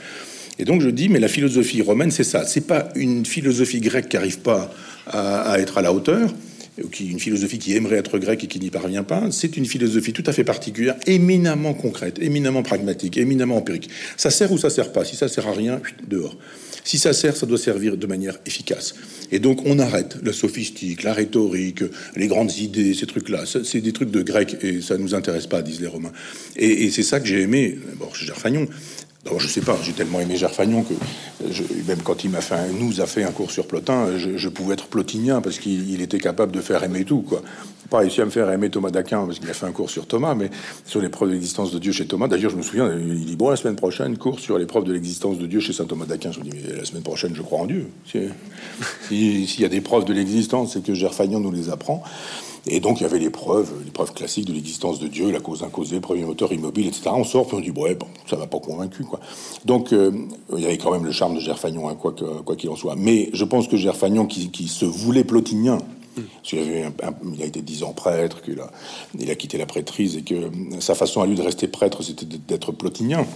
Et donc je dis, mais la philosophie romaine, c'est ça. C'est pas une philosophie grecque qui arrive pas à, être à la hauteur. qui une philosophie qui aimerait être grecque et qui n'y parvient pas, c'est une philosophie tout à fait particulière, éminemment concrète, éminemment pragmatique, éminemment empirique. Ça sert ou ça sert pas. Si ça sert à rien, dehors. Si ça sert, ça doit servir de manière efficace. Et donc on arrête la sophistique, la rhétorique, les grandes idées, ces trucs-là. C'est des trucs de grec et ça nous intéresse pas, disent les Romains. Et, c'est ça que j'ai aimé. Bon, chez Gerfagnon, D'abord, je sais pas, j'ai tellement aimé Gerfagnon que même quand il m'a fait, nous a fait un cours sur Plotin, je, pouvais être plotinien parce qu'il était capable de faire aimer tout, quoi. Pas réussi à me faire aimer Thomas d'Aquin parce qu'il a fait un cours sur Thomas, mais sur l'épreuve de l'existence de Dieu chez Thomas. D'ailleurs, je me souviens, il dit bon la semaine prochaine cours sur l'épreuve de l'existence de Dieu chez saint Thomas d'Aquin. Je me dis mais la semaine prochaine, je crois en Dieu. S'il y a des preuves de l'existence, c'est que Gerfagnon nous les apprend. Et donc il y avait les preuves, les preuves classiques de l'existence de Dieu, la cause incausée, premier moteur immobile, etc. On sort, puis on dit ouais, bon, ça va pas convaincu, quoi. Donc euh, il y avait quand même le charme de Gerfagnon, hein, quoi qu'il en soit. Mais je pense que Gerfagnon, qui, se voulait plotinien, il, avait il a été dix ans prêtre, qu'il a, quitté la prêtrise et que sa façon à lui de rester prêtre, c'était d'être plotinien.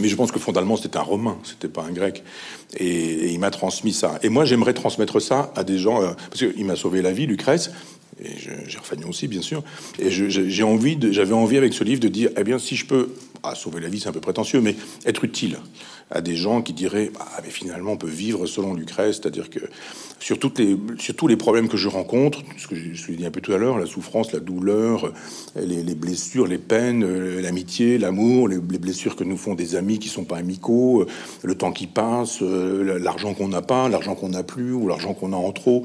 Mais je pense que fondamentalement, c'était un romain, c'était pas un grec. Et, il m'a transmis ça. Et moi, j'aimerais transmettre ça à des gens, euh, parce qu'il m'a sauvé la vie, Lucrèce et j'ai Fagnon aussi, bien sûr. Et j'avais envie avec ce livre de dire, eh bien, si je peux, ah, sauver la vie, c'est un peu prétentieux, mais être utile à des gens qui diraient, ah, mais finalement, on peut vivre selon Lucrèce, c'est-à-dire que sur, tous les problèmes que je rencontre, ce que je l'ai dit un peu tout à l'heure, la souffrance, la douleur, les, blessures, les peines, euh, l'amitié, l'amour, les, blessures que nous font des amis qui sont pas amicaux, euh, le temps qui passe, euh, l'argent qu'on n'a pas, l'argent qu'on n'a plus, ou l'argent qu'on a en trop,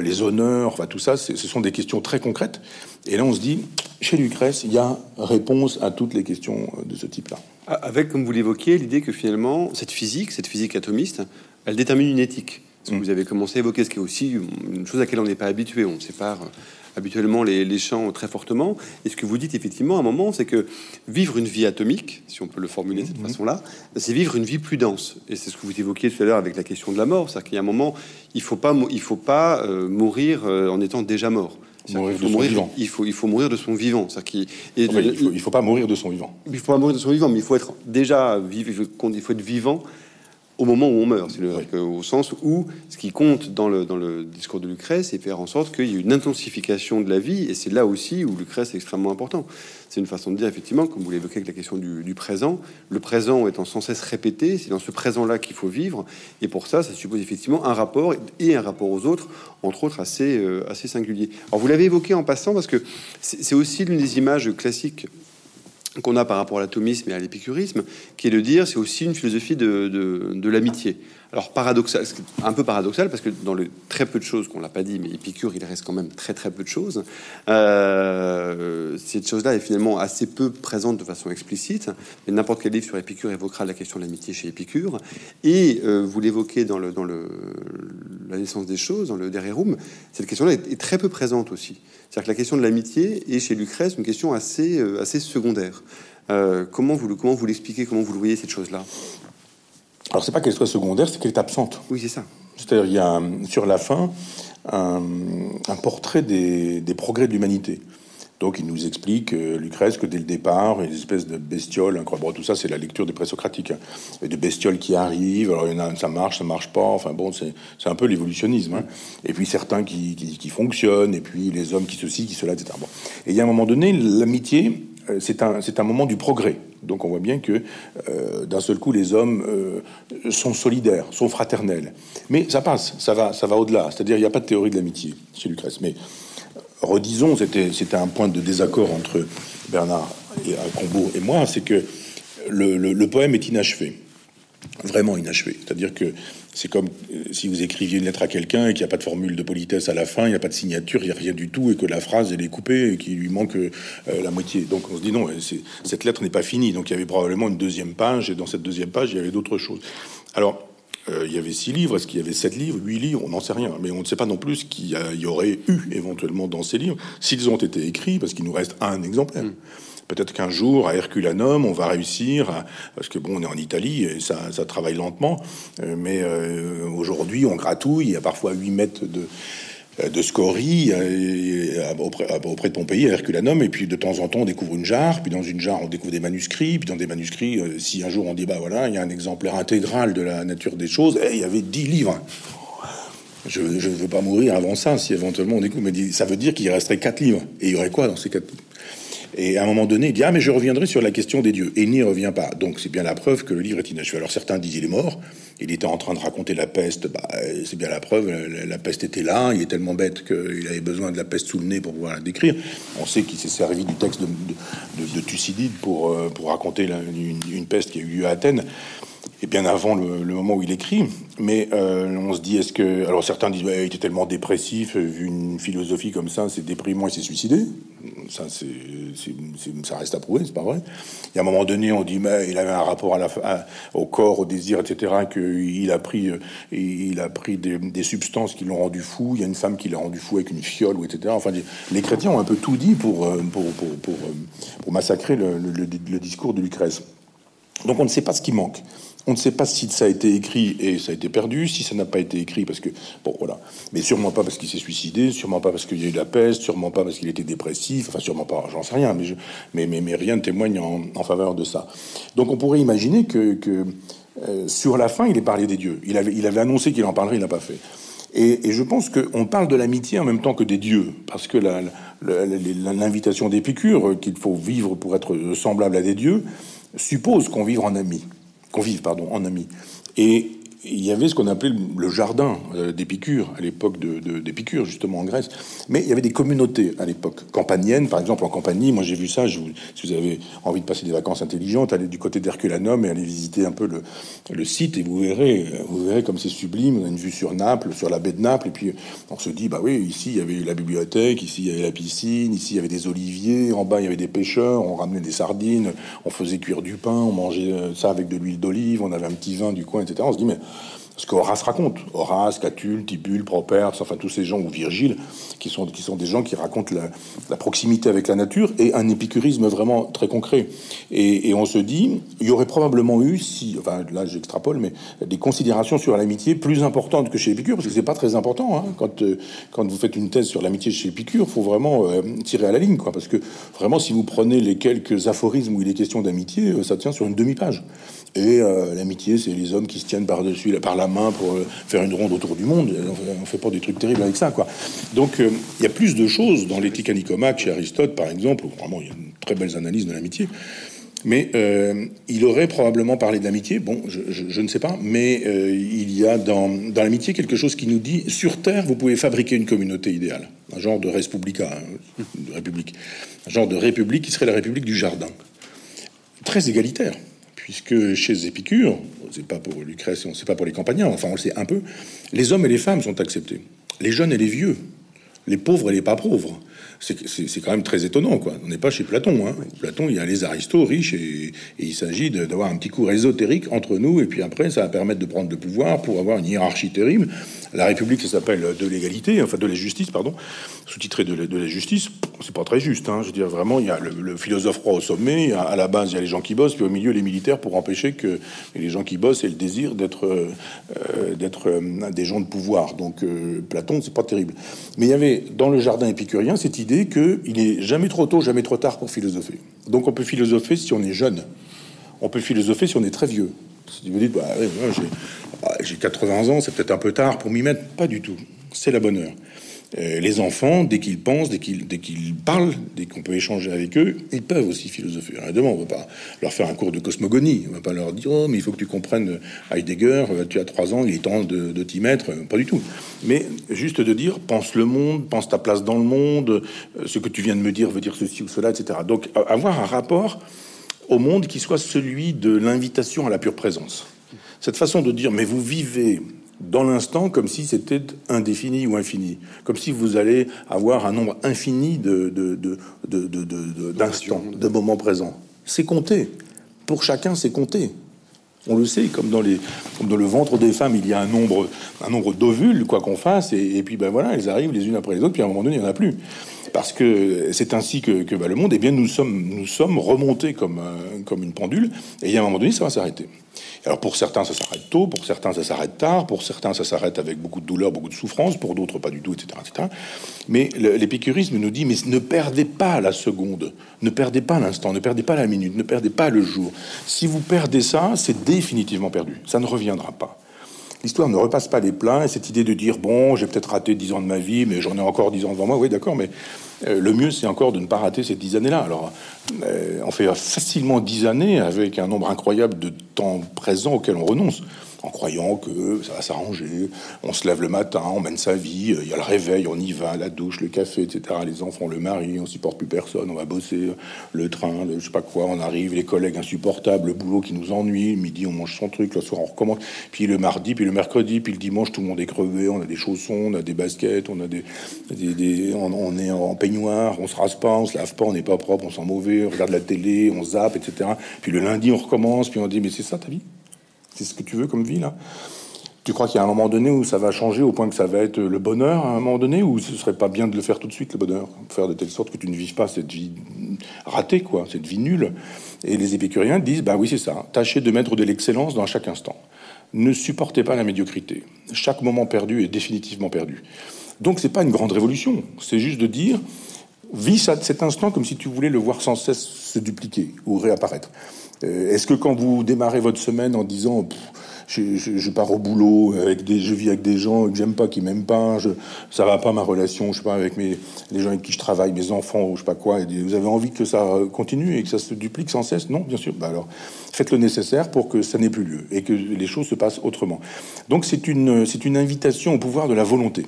les honneurs, enfin tout ça, ce sont des questions très concrètes. Et là, on se dit, chez Lucrèce, il y a réponse à toutes les questions de ce type-là. Avec, comme vous l'évoquiez, l'idée que finalement, cette physique, cette physique atomiste, elle détermine une éthique. Mm. Vous avez commencé à évoquer ce qui est aussi une chose à laquelle on n'est pas habitué. On sépare habituellement les, champs très fortement. Et ce que vous dites effectivement à un moment, c'est que vivre une vie atomique, si on peut le formuler de cette mm-hmm. façon-là, c'est vivre une vie plus dense. Et c'est ce que vous évoquiez tout à l'heure avec la question de la mort. C'est-à-dire qu'il y a un moment, il faut pas, il faut pas euh, mourir euh, en étant déjà mort. Mourir il, faut mourir, il, faut, il faut mourir de son vivant. il, il, faut, pas mourir de son vivant. Il faut pas mourir de son vivant, mais il faut être déjà vivant, il faut être vivant au moment où on meurt, c'est au sens où ce qui compte dans le, dans le discours de Lucrèce, c'est faire en sorte qu'il y ait une intensification de la vie, et c'est là aussi où Lucrèce est extrêmement important. C'est une façon de dire, effectivement, comme vous l'évoquez avec la question du, présent, le présent étant sans cesse répété, c'est dans ce présent-là qu'il faut vivre, et pour ça, ça suppose effectivement un rapport et un rapport aux autres, entre autres assez, euh, assez singulier. Alors vous l'avez évoqué en passant, parce que c'est aussi l'une des images classiques qu'on a par rapport à l'atomisme et à l'épicurisme, qui est de dire c'est aussi une philosophie de, de, l'amitié. Alors paradoxal, un peu paradoxal parce que dans le très peu de choses qu'on l'a pas dit, mais Épicure il reste quand même très très peu de choses. Euh, cette chose-là est finalement assez peu présente de façon explicite. Mais n'importe quel livre sur Épicure évoquera la question de l'amitié chez Épicure. Et euh, vous l'évoquez dans le dans le la naissance des choses, dans le Dererum, cette question-là est très peu présente aussi. C'est-à-dire que la question de l'amitié est chez Lucrèce une question assez, euh, assez secondaire. Comment vous, comment vous l'expliquez Comment vous le voyez cette chose-là? Alors c'est pas qu'elle soit secondaire, c'est qu'elle est absente. Oui, c'est ça. C'est-à-dire il y a sur la fin un, portrait des, des progrès de l'humanité. Donc il nous explique, euh, Lucrèce, que dès le départ, une espèce de bestiole incroyable. tout ça, c'est la lecture des présocratiques. Hein. Et de bestioles qui arrivent, alors il y en a, ça marche, ça marche pas. Enfin bon, c'est un peu l'évolutionnisme. Hein. Et puis certains qui, qui, fonctionnent, et puis les hommes qui ceci, qui cela, etc. Bon. Et il y a un moment donné, l'amitié, euh, c'est un, un moment du progrès. Donc on voit bien que euh, d'un seul coup, les hommes sont solidaires, sont fraternels. Mais ça passe, ça va, ça va au-delà. C'est-à-dire, il n'y a pas de théorie de l'amitié chez Lucrèce. Mais redisons, c'était un point de désaccord entre Bernard et Combo et moi, c'est que le, poème est inachevé, vraiment inachevé. C'est-à-dire que c'est comme euh, si vous écriviez une lettre à quelqu'un et qu'il n'y a pas de formule de politesse à la fin, il n'y a pas de signature, il n'y a rien du tout, et que la phrase elle est coupée et qu'il lui manque euh, la moitié. Donc on se dit non, cette lettre n'est pas finie. Donc il y avait probablement une deuxième page, et dans cette deuxième page, il y avait d'autres choses. Alors euh, il y avait six livres, est-ce qu'il y avait sept livres, huit livres, on n'en sait rien. Mais on ne sait pas non plus ce qu'il y, aurait eu éventuellement dans ces livres, s'ils ont été écrits, parce qu'il nous reste un exemplaire. Mm. Peut-être qu'un jour, à Herculanum, on va réussir, parce que bon, on est en Italie, et ça, ça travaille lentement, euh, mais euh, aujourd'hui, on gratouille, il y a parfois 8 mètres de, de scories euh, auprès, de Pompéi, à Herculanum, et puis de temps en temps on découvre une jarre, puis dans une jarre on découvre des manuscrits, puis dans des manuscrits, si un jour on dit bah voilà, il y a un exemplaire intégral de la nature des choses, eh, il y avait dix livres. je ne veux pas mourir avant ça, si éventuellement on écoute. Mais ça veut dire qu'il resterait quatre livres. Et il y aurait quoi dans ces quatre livres? Et à un moment donné, il dit Ah, mais je reviendrai sur la question des dieux. Et n'y revient pas. Donc c'est bien la preuve que le livre est inachevé. Alors certains disent Il est mort. Il était en train de raconter la peste. Bah, c'est bien la preuve. La, peste était là. Il est tellement bête qu'il avait besoin de la peste sous le nez pour pouvoir la décrire. On sait qu'il s'est servi du texte de, de, Thucydide pour, euh, pour raconter une, peste qui a eu lieu à Athènes et bien avant le, moment où il écrit. Mais euh, on se dit, est-ce que... Alors certains disent, il était tellement dépressif, vu une philosophie comme ça, c'est déprimant, il s'est suicidé. Ça, ça reste à prouver, c'est pas vrai. Et à un moment donné, on dit, mais il avait un rapport au corps, au désir, etc., qu'il a pris, euh, il a pris des, substances qui l'ont rendu fou. Il y a une femme qui l'a rendu fou avec une fiole, etc. Enfin, les chrétiens ont un peu tout dit pour, euh, pour, pour, pour, massacrer le discours de Lucrèce. Donc on ne sait pas ce qui manque. On ne sait pas si ça a été écrit et ça a été perdu, si ça n'a pas été écrit parce que bon voilà, mais sûrement pas parce qu'il s'est suicidé, sûrement pas parce qu'il y a eu la peste, sûrement pas parce qu'il était dépressif, enfin sûrement pas, j'en sais rien, mais, je, mais, mais, rien ne témoigne en, faveur de ça. Donc on pourrait imaginer que, euh, sur la fin il est parlé des dieux. Il avait, il avait annoncé qu'il en parlerait, il n'a pas fait. Et, et, je pense qu'on parle de l'amitié en même temps que des dieux, parce que l'invitation d'Épicure, qu'il faut vivre pour être semblable à des dieux, suppose qu'on vive en amis qu'on vive, pardon, en amis. Et il y avait ce qu'on appelait le jardin euh, d'Épicure, à l'époque d'Épicure, de, justement en Grèce. Mais il y avait des communautés à l'époque, campaniennes, par exemple en Campanie. Moi, j'ai vu ça. Si vous avez envie de passer des vacances intelligentes, allez du côté d'Herculanum et allez visiter un peu le, le, site et vous verrez, vous verrez comme c'est sublime. On a une vue sur Naples, sur la baie de Naples. Et puis, on se dit, bah oui, ici, il y avait la bibliothèque, ici, il y avait la piscine, ici, il y avait des oliviers, en bas, il y avait des pêcheurs, on ramenait des sardines, on faisait cuire du pain, on mangeait euh, ça avec de l'huile d'olive, on avait un petit vin du coin, etc. On se dit, mais ce qu'Horace raconte. Horace, Catulle, Tibulle, Properce, enfin tous ces gens, ou Virgile, qui sont, qui sont des gens qui racontent la, proximité avec la nature et un épicurisme vraiment très concret. Et, on se dit, il y aurait probablement eu, si, enfin là j'extrapole, mais des considérations sur l'amitié plus importantes que chez Épicure, parce que c'est pas très important. Hein. quand, euh, quand vous faites une thèse sur l'amitié chez Épicure, faut vraiment euh, tirer à la ligne, quoi, parce que vraiment, si vous prenez les quelques aphorismes où il est question d'amitié, euh, ça tient sur une demi-page. Et l'amitié, c'est les hommes qui se tiennent par-dessus, par la main pour euh, faire une ronde autour du monde. On fait pas des trucs terribles avec ça, quoi. Donc, euh, il y a plus de choses dans l'éthique à Nicomaque, chez Aristote, par exemple, où vraiment il y a une très belle analyse de l'amitié. Mais euh, il aurait probablement parlé d'amitié, bon, je, ne sais pas, mais il y a dans, dans l'amitié quelque chose qui nous dit sur Terre, vous pouvez fabriquer une communauté idéale, un genre de respublica, hein, de république, un genre de république qui serait la république du jardin, très égalitaire, puisque chez Épicure, c'est pas pour Lucrèce sait pas pour les campagnards, enfin on le sait un peu, les hommes et les femmes sont acceptés, les jeunes et les vieux, les pauvres et les pas pauvres. C'est quand même très étonnant, quoi. On n'est pas chez Platon. Hein. Platon, il y a les aristos riches et, il s'agit d'avoir un petit cours ésotérique entre nous, et puis après, ça va permettre de prendre le pouvoir pour avoir une hiérarchie terrible. La République, ça s'appelle de l'égalité, enfin de la justice, pardon, sous-titré de, la justice. C'est pas très juste. Hein. Je veux dire, vraiment, il y a le, philosophe roi au sommet, à la base, il y a les gens qui bossent, puis au milieu, les militaires pour empêcher que les gens qui bossent aient le désir d'être euh, euh, des gens de pouvoir. Donc, euh, Platon, c'est pas terrible. Mais il y avait dans le jardin épicurien cette idée qu'il est jamais trop tôt, jamais trop tard pour philosopher. Donc, on peut philosopher si on est jeune. On peut philosopher si on est très vieux. Si vous dites, bah, j'ai 80 ans, c'est peut-être un peu tard pour m'y mettre. Pas du tout. C'est la bonne heure. Euh, les enfants, dès qu'ils pensent, dès qu'ils, parlent, dès qu'on peut échanger avec eux, ils peuvent aussi philosopher. Demain, on ne va pas leur faire un cours de cosmogonie. On ne va pas leur dire Oh, mais il faut que tu comprennes Heidegger, euh, tu as trois ans, il est temps de, t'y mettre. Pas du tout. Mais juste de dire Pense le monde, pense ta place dans le monde, euh, ce que tu viens de me dire veut dire ceci ou cela, etc. Donc, avoir un rapport au monde qui soit celui de l'invitation à la pure présence. Cette façon de dire, mais vous vivez dans l'instant comme si c'était indéfini ou infini, comme si vous allez avoir un nombre infini de, d'instants, de, de, moments présents. C'est compté. Pour chacun, c'est compté. On le sait, comme dans, les, comme dans le ventre des femmes, il y a un nombre, un nombre d'ovules, quoi qu'on fasse, et, puis ben voilà, elles arrivent les unes après les autres, puis à un moment donné, il n'y en a plus. Parce que c'est ainsi que, que le monde, eh bien, nous sommes, nous sommes remontés comme, comme une pendule, et a un moment donné, ça va s'arrêter. Alors pour certains, ça s'arrête tôt, pour certains, ça s'arrête tard, pour certains, ça s'arrête avec beaucoup de douleur, beaucoup de souffrance, pour d'autres, pas du tout, etc. etc. Mais l'épicurisme nous dit, mais ne perdez pas la seconde, ne perdez pas l'instant, ne perdez pas la minute, ne perdez pas le jour. Si vous perdez ça, c'est définitivement perdu, ça ne reviendra pas. L'histoire ne repasse pas les plats. Et cette idée de dire, bon, j'ai peut-être raté dix ans de ma vie, mais j'en ai encore dix ans devant moi, oui, d'accord, mais euh, le mieux, c'est encore de ne pas rater ces dix années-là. Alors, euh, on fait facilement dix années avec un nombre incroyable de temps présent auquel on renonce en croyant que ça va s'arranger. On se lève le matin, on mène sa vie, il y a le réveil, on y va, la douche, le café, etc. Les enfants, le mari, on supporte plus personne, on va bosser, le train, le, je sais pas quoi, on arrive, les collègues insupportables, le boulot qui nous ennuie, midi on mange son truc, le soir on recommence, puis le mardi, puis le mercredi, puis le dimanche tout le monde est crevé, on a des chaussons, on a des baskets, on a des, des, on, est en peignoir, on se rase pas, on se lave pas, on n'est pas propre, on sent mauvais, on regarde la télé, on zappe, etc. Puis le lundi on recommence, puis on dit mais c'est ça ta vie? C'est ce que tu veux comme vie, là Tu crois qu'il y a un moment donné où ça va changer au point que ça va être le bonheur à un moment donné Ou ce serait pas bien de le faire tout de suite, le bonheur? Faire de telle sorte que tu ne vives pas cette vie ratée, quoi, cette vie nulle. Et les épicuriens disent, bah oui, c'est ça. Tâchez de mettre de l'excellence dans chaque instant. Ne supportez pas la médiocrité. Chaque moment perdu est définitivement perdu. Donc c'est pas une grande révolution. C'est juste de dire, vis cet instant comme si tu voulais le voir sans cesse se dupliquer ou réapparaître. Euh, est-ce que quand vous démarrez votre semaine en disant je, pars au boulot avec je vis avec des gens que j'aime pas, qui m'aiment pas, je, ça va pas ma relation, je sais pas avec mes les gens avec qui je travaille, mes enfants ou je sais pas quoi. Et vous avez envie que ça continue et que ça se duplique sans cesse? Non, bien sûr. Bah alors, faites le nécessaire pour que ça n'ait plus lieu et que les choses se passent autrement. Donc c'est une c'est une invitation au pouvoir de la volonté.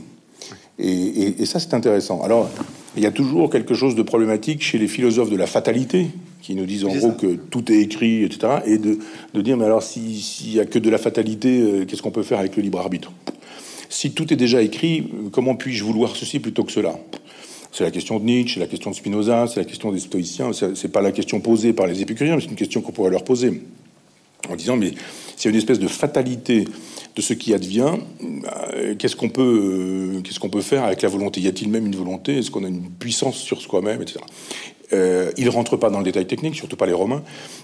Et, et ça c'est intéressant. Alors il y a toujours quelque chose de problématique chez les philosophes de la fatalité, qui nous disent en gros que tout est écrit, etc. Et de, de dire, mais alors s'il n'y a que de la fatalité, euh, qu'est-ce qu'on peut faire avec le libre arbitre? Si tout est déjà écrit, comment puis-je vouloir ceci plutôt que cela? C'est la question de Nietzsche, c'est la question de Spinoza, c'est la question des stoïciens. C'est pas la question posée par les épicuriens, mais c'est une question qu'on pourrait leur poser en disant mais c'est une espèce de fatalité de ce qui advient. Euh, qu'est-ce qu'on peut, euh, peut faire avec la volonté? Y a-t-il même une volonté? Est-ce qu'on a une puissance sur soi-même, etc. Euh, ils rentrent pas dans le détail technique, surtout pas les Romains,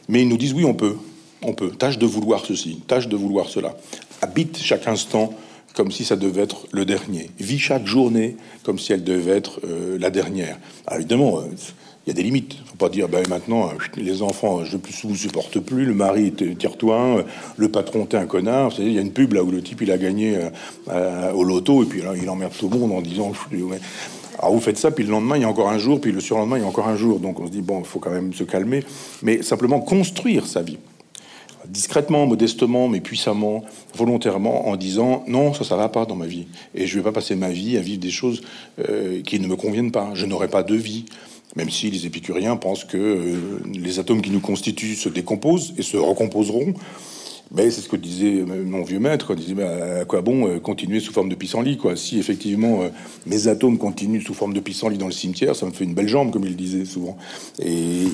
mais ils nous disent oui, on peut, on peut. Tâche de vouloir ceci, tâche de vouloir cela. Habite chaque instant comme si ça devait être le dernier. Vis chaque journée comme si elle devait être euh, la dernière. Évidemment, il y a des limites. Faut pas dire, ben maintenant, euh, les enfants, je ne vous supporte plus, le mari, tire-toi, euh, le patron, t'es un connard. Il y a une pub là où le type, il a gagné euh, au loto, et puis là, il emmerde tout le monde en disant, alors vous faites ça, puis le lendemain, il y a encore un jour, puis le surlendemain, il y a encore un jour. Donc on se dit, bon, il faut quand même se calmer, mais simplement construire sa vie. Discrètement, modestement, mais puissamment, volontairement, en disant non, ça, ça va pas dans ma vie. Et je vais pas passer ma vie à vivre des choses qui ne me conviennent pas. Je n'aurai pas de vie. Même si les épicuriens pensent que euh, les atomes qui nous constituent se décomposent et se recomposeront. Mais c'est ce que disait mon vieux maître. Il disait bah, à quoi bon euh, continuer sous forme de pissenlit quoi? Si effectivement euh, mes atomes continuent sous forme de pissenlit dans le cimetière, ça me fait une belle jambe, comme il disait souvent. Et, et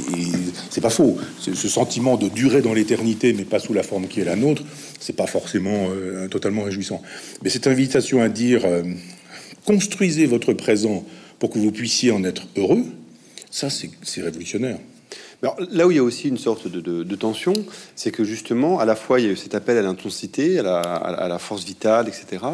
c'est pas faux. Ce sentiment de durer dans l'éternité, mais pas sous la forme qui est la nôtre, c'est pas forcément totalement réjouissant. Mais cette invitation à dire construisez votre présent pour que vous puissiez en être heureux, ça, c'est révolutionnaire. Là où il y a aussi une sorte de, tension, c'est que justement, à la fois, il y a cet appel à l'intensité, à la, force vitale, etc.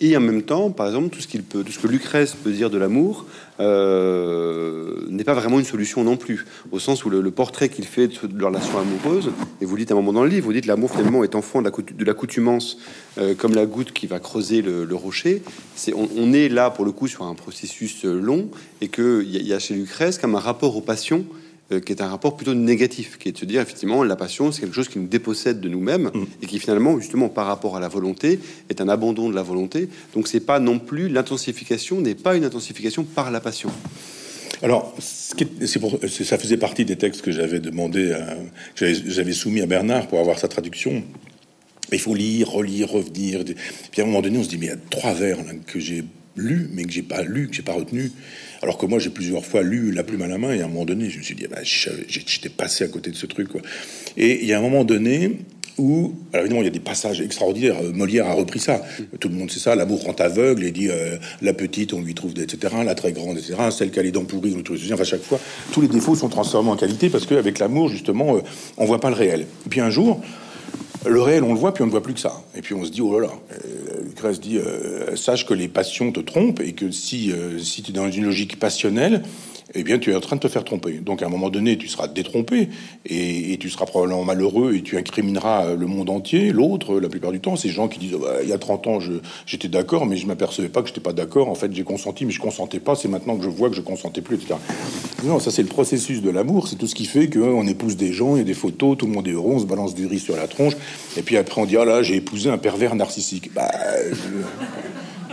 Et en même temps, par exemple, tout ce, qu'il peut, que Lucrèce peut dire de l'amour euh, n'est pas vraiment une solution non plus, au sens où le, portrait qu'il fait de, leur relation amoureuse, et vous dites à un moment dans le livre, vous dites l'amour finalement est enfant de l'accoutumance, euh, comme la goutte qui va creuser le, rocher. On, est là pour le coup sur un processus long, et qu'il y, y a chez Lucrèce comme un rapport aux passions euh, qui est un rapport plutôt négatif, qui est de se dire effectivement la passion c'est quelque chose qui nous dépossède de nous-mêmes mm. et qui finalement justement par rapport à la volonté est un abandon de la volonté. Donc c'est pas non plus l'intensification n'est pas une intensification par la passion. Alors, c'est pour, ça faisait partie des textes que j'avais demandé, j'avais soumis à Bernard pour avoir sa traduction. Il faut lire, relire, revenir. Puis à un moment donné, on se dit, mais il y a trois vers que j'ai lus, mais que j'ai pas lu, que j'ai pas retenu. Alors que moi, j'ai plusieurs fois lu La plume à la main, et à un moment donné, je me suis dit, bah, j'étais passé à côté de ce truc. Quoi. Et il y a un moment donné où, alors évidemment, il y a des passages extraordinaires. Euh, Molière a repris ça. Tout le monde sait ça. L'amour rend aveugle et dit euh, la petite, on lui trouve, etc. La très grande, etc. Celle qui a les dents pourries, on lui trouve, Enfin, chaque fois, tous les défauts sont transformés en qualité parce qu'avec l'amour, justement, euh, on voit pas le réel. Et puis un jour, le réel, on le voit, puis on ne voit plus que ça. Et puis on se dit, oh là là, euh, Lucrèce dit, euh, sache que les passions te trompent et que si, euh, si tu es dans une logique passionnelle, eh bien, tu es en train de te faire tromper. Donc, à un moment donné, tu seras détrompé et, tu seras probablement malheureux et tu incrimineras le monde entier, l'autre, la plupart du temps. Ces gens qui disent, bah, il y a 30 ans, j'étais d'accord, mais je m'apercevais pas que j'étais pas d'accord. En fait, j'ai consenti, mais je consentais pas. C'est maintenant que je vois que je consentais plus, etc. Non, ça, c'est le processus de l'amour. C'est tout ce qui fait qu'on épouse des gens, il y a des photos, tout le monde est heureux, on se balance du riz sur la tronche. Et puis après, on dit, ah là, j'ai épousé un pervers narcissique. Bah,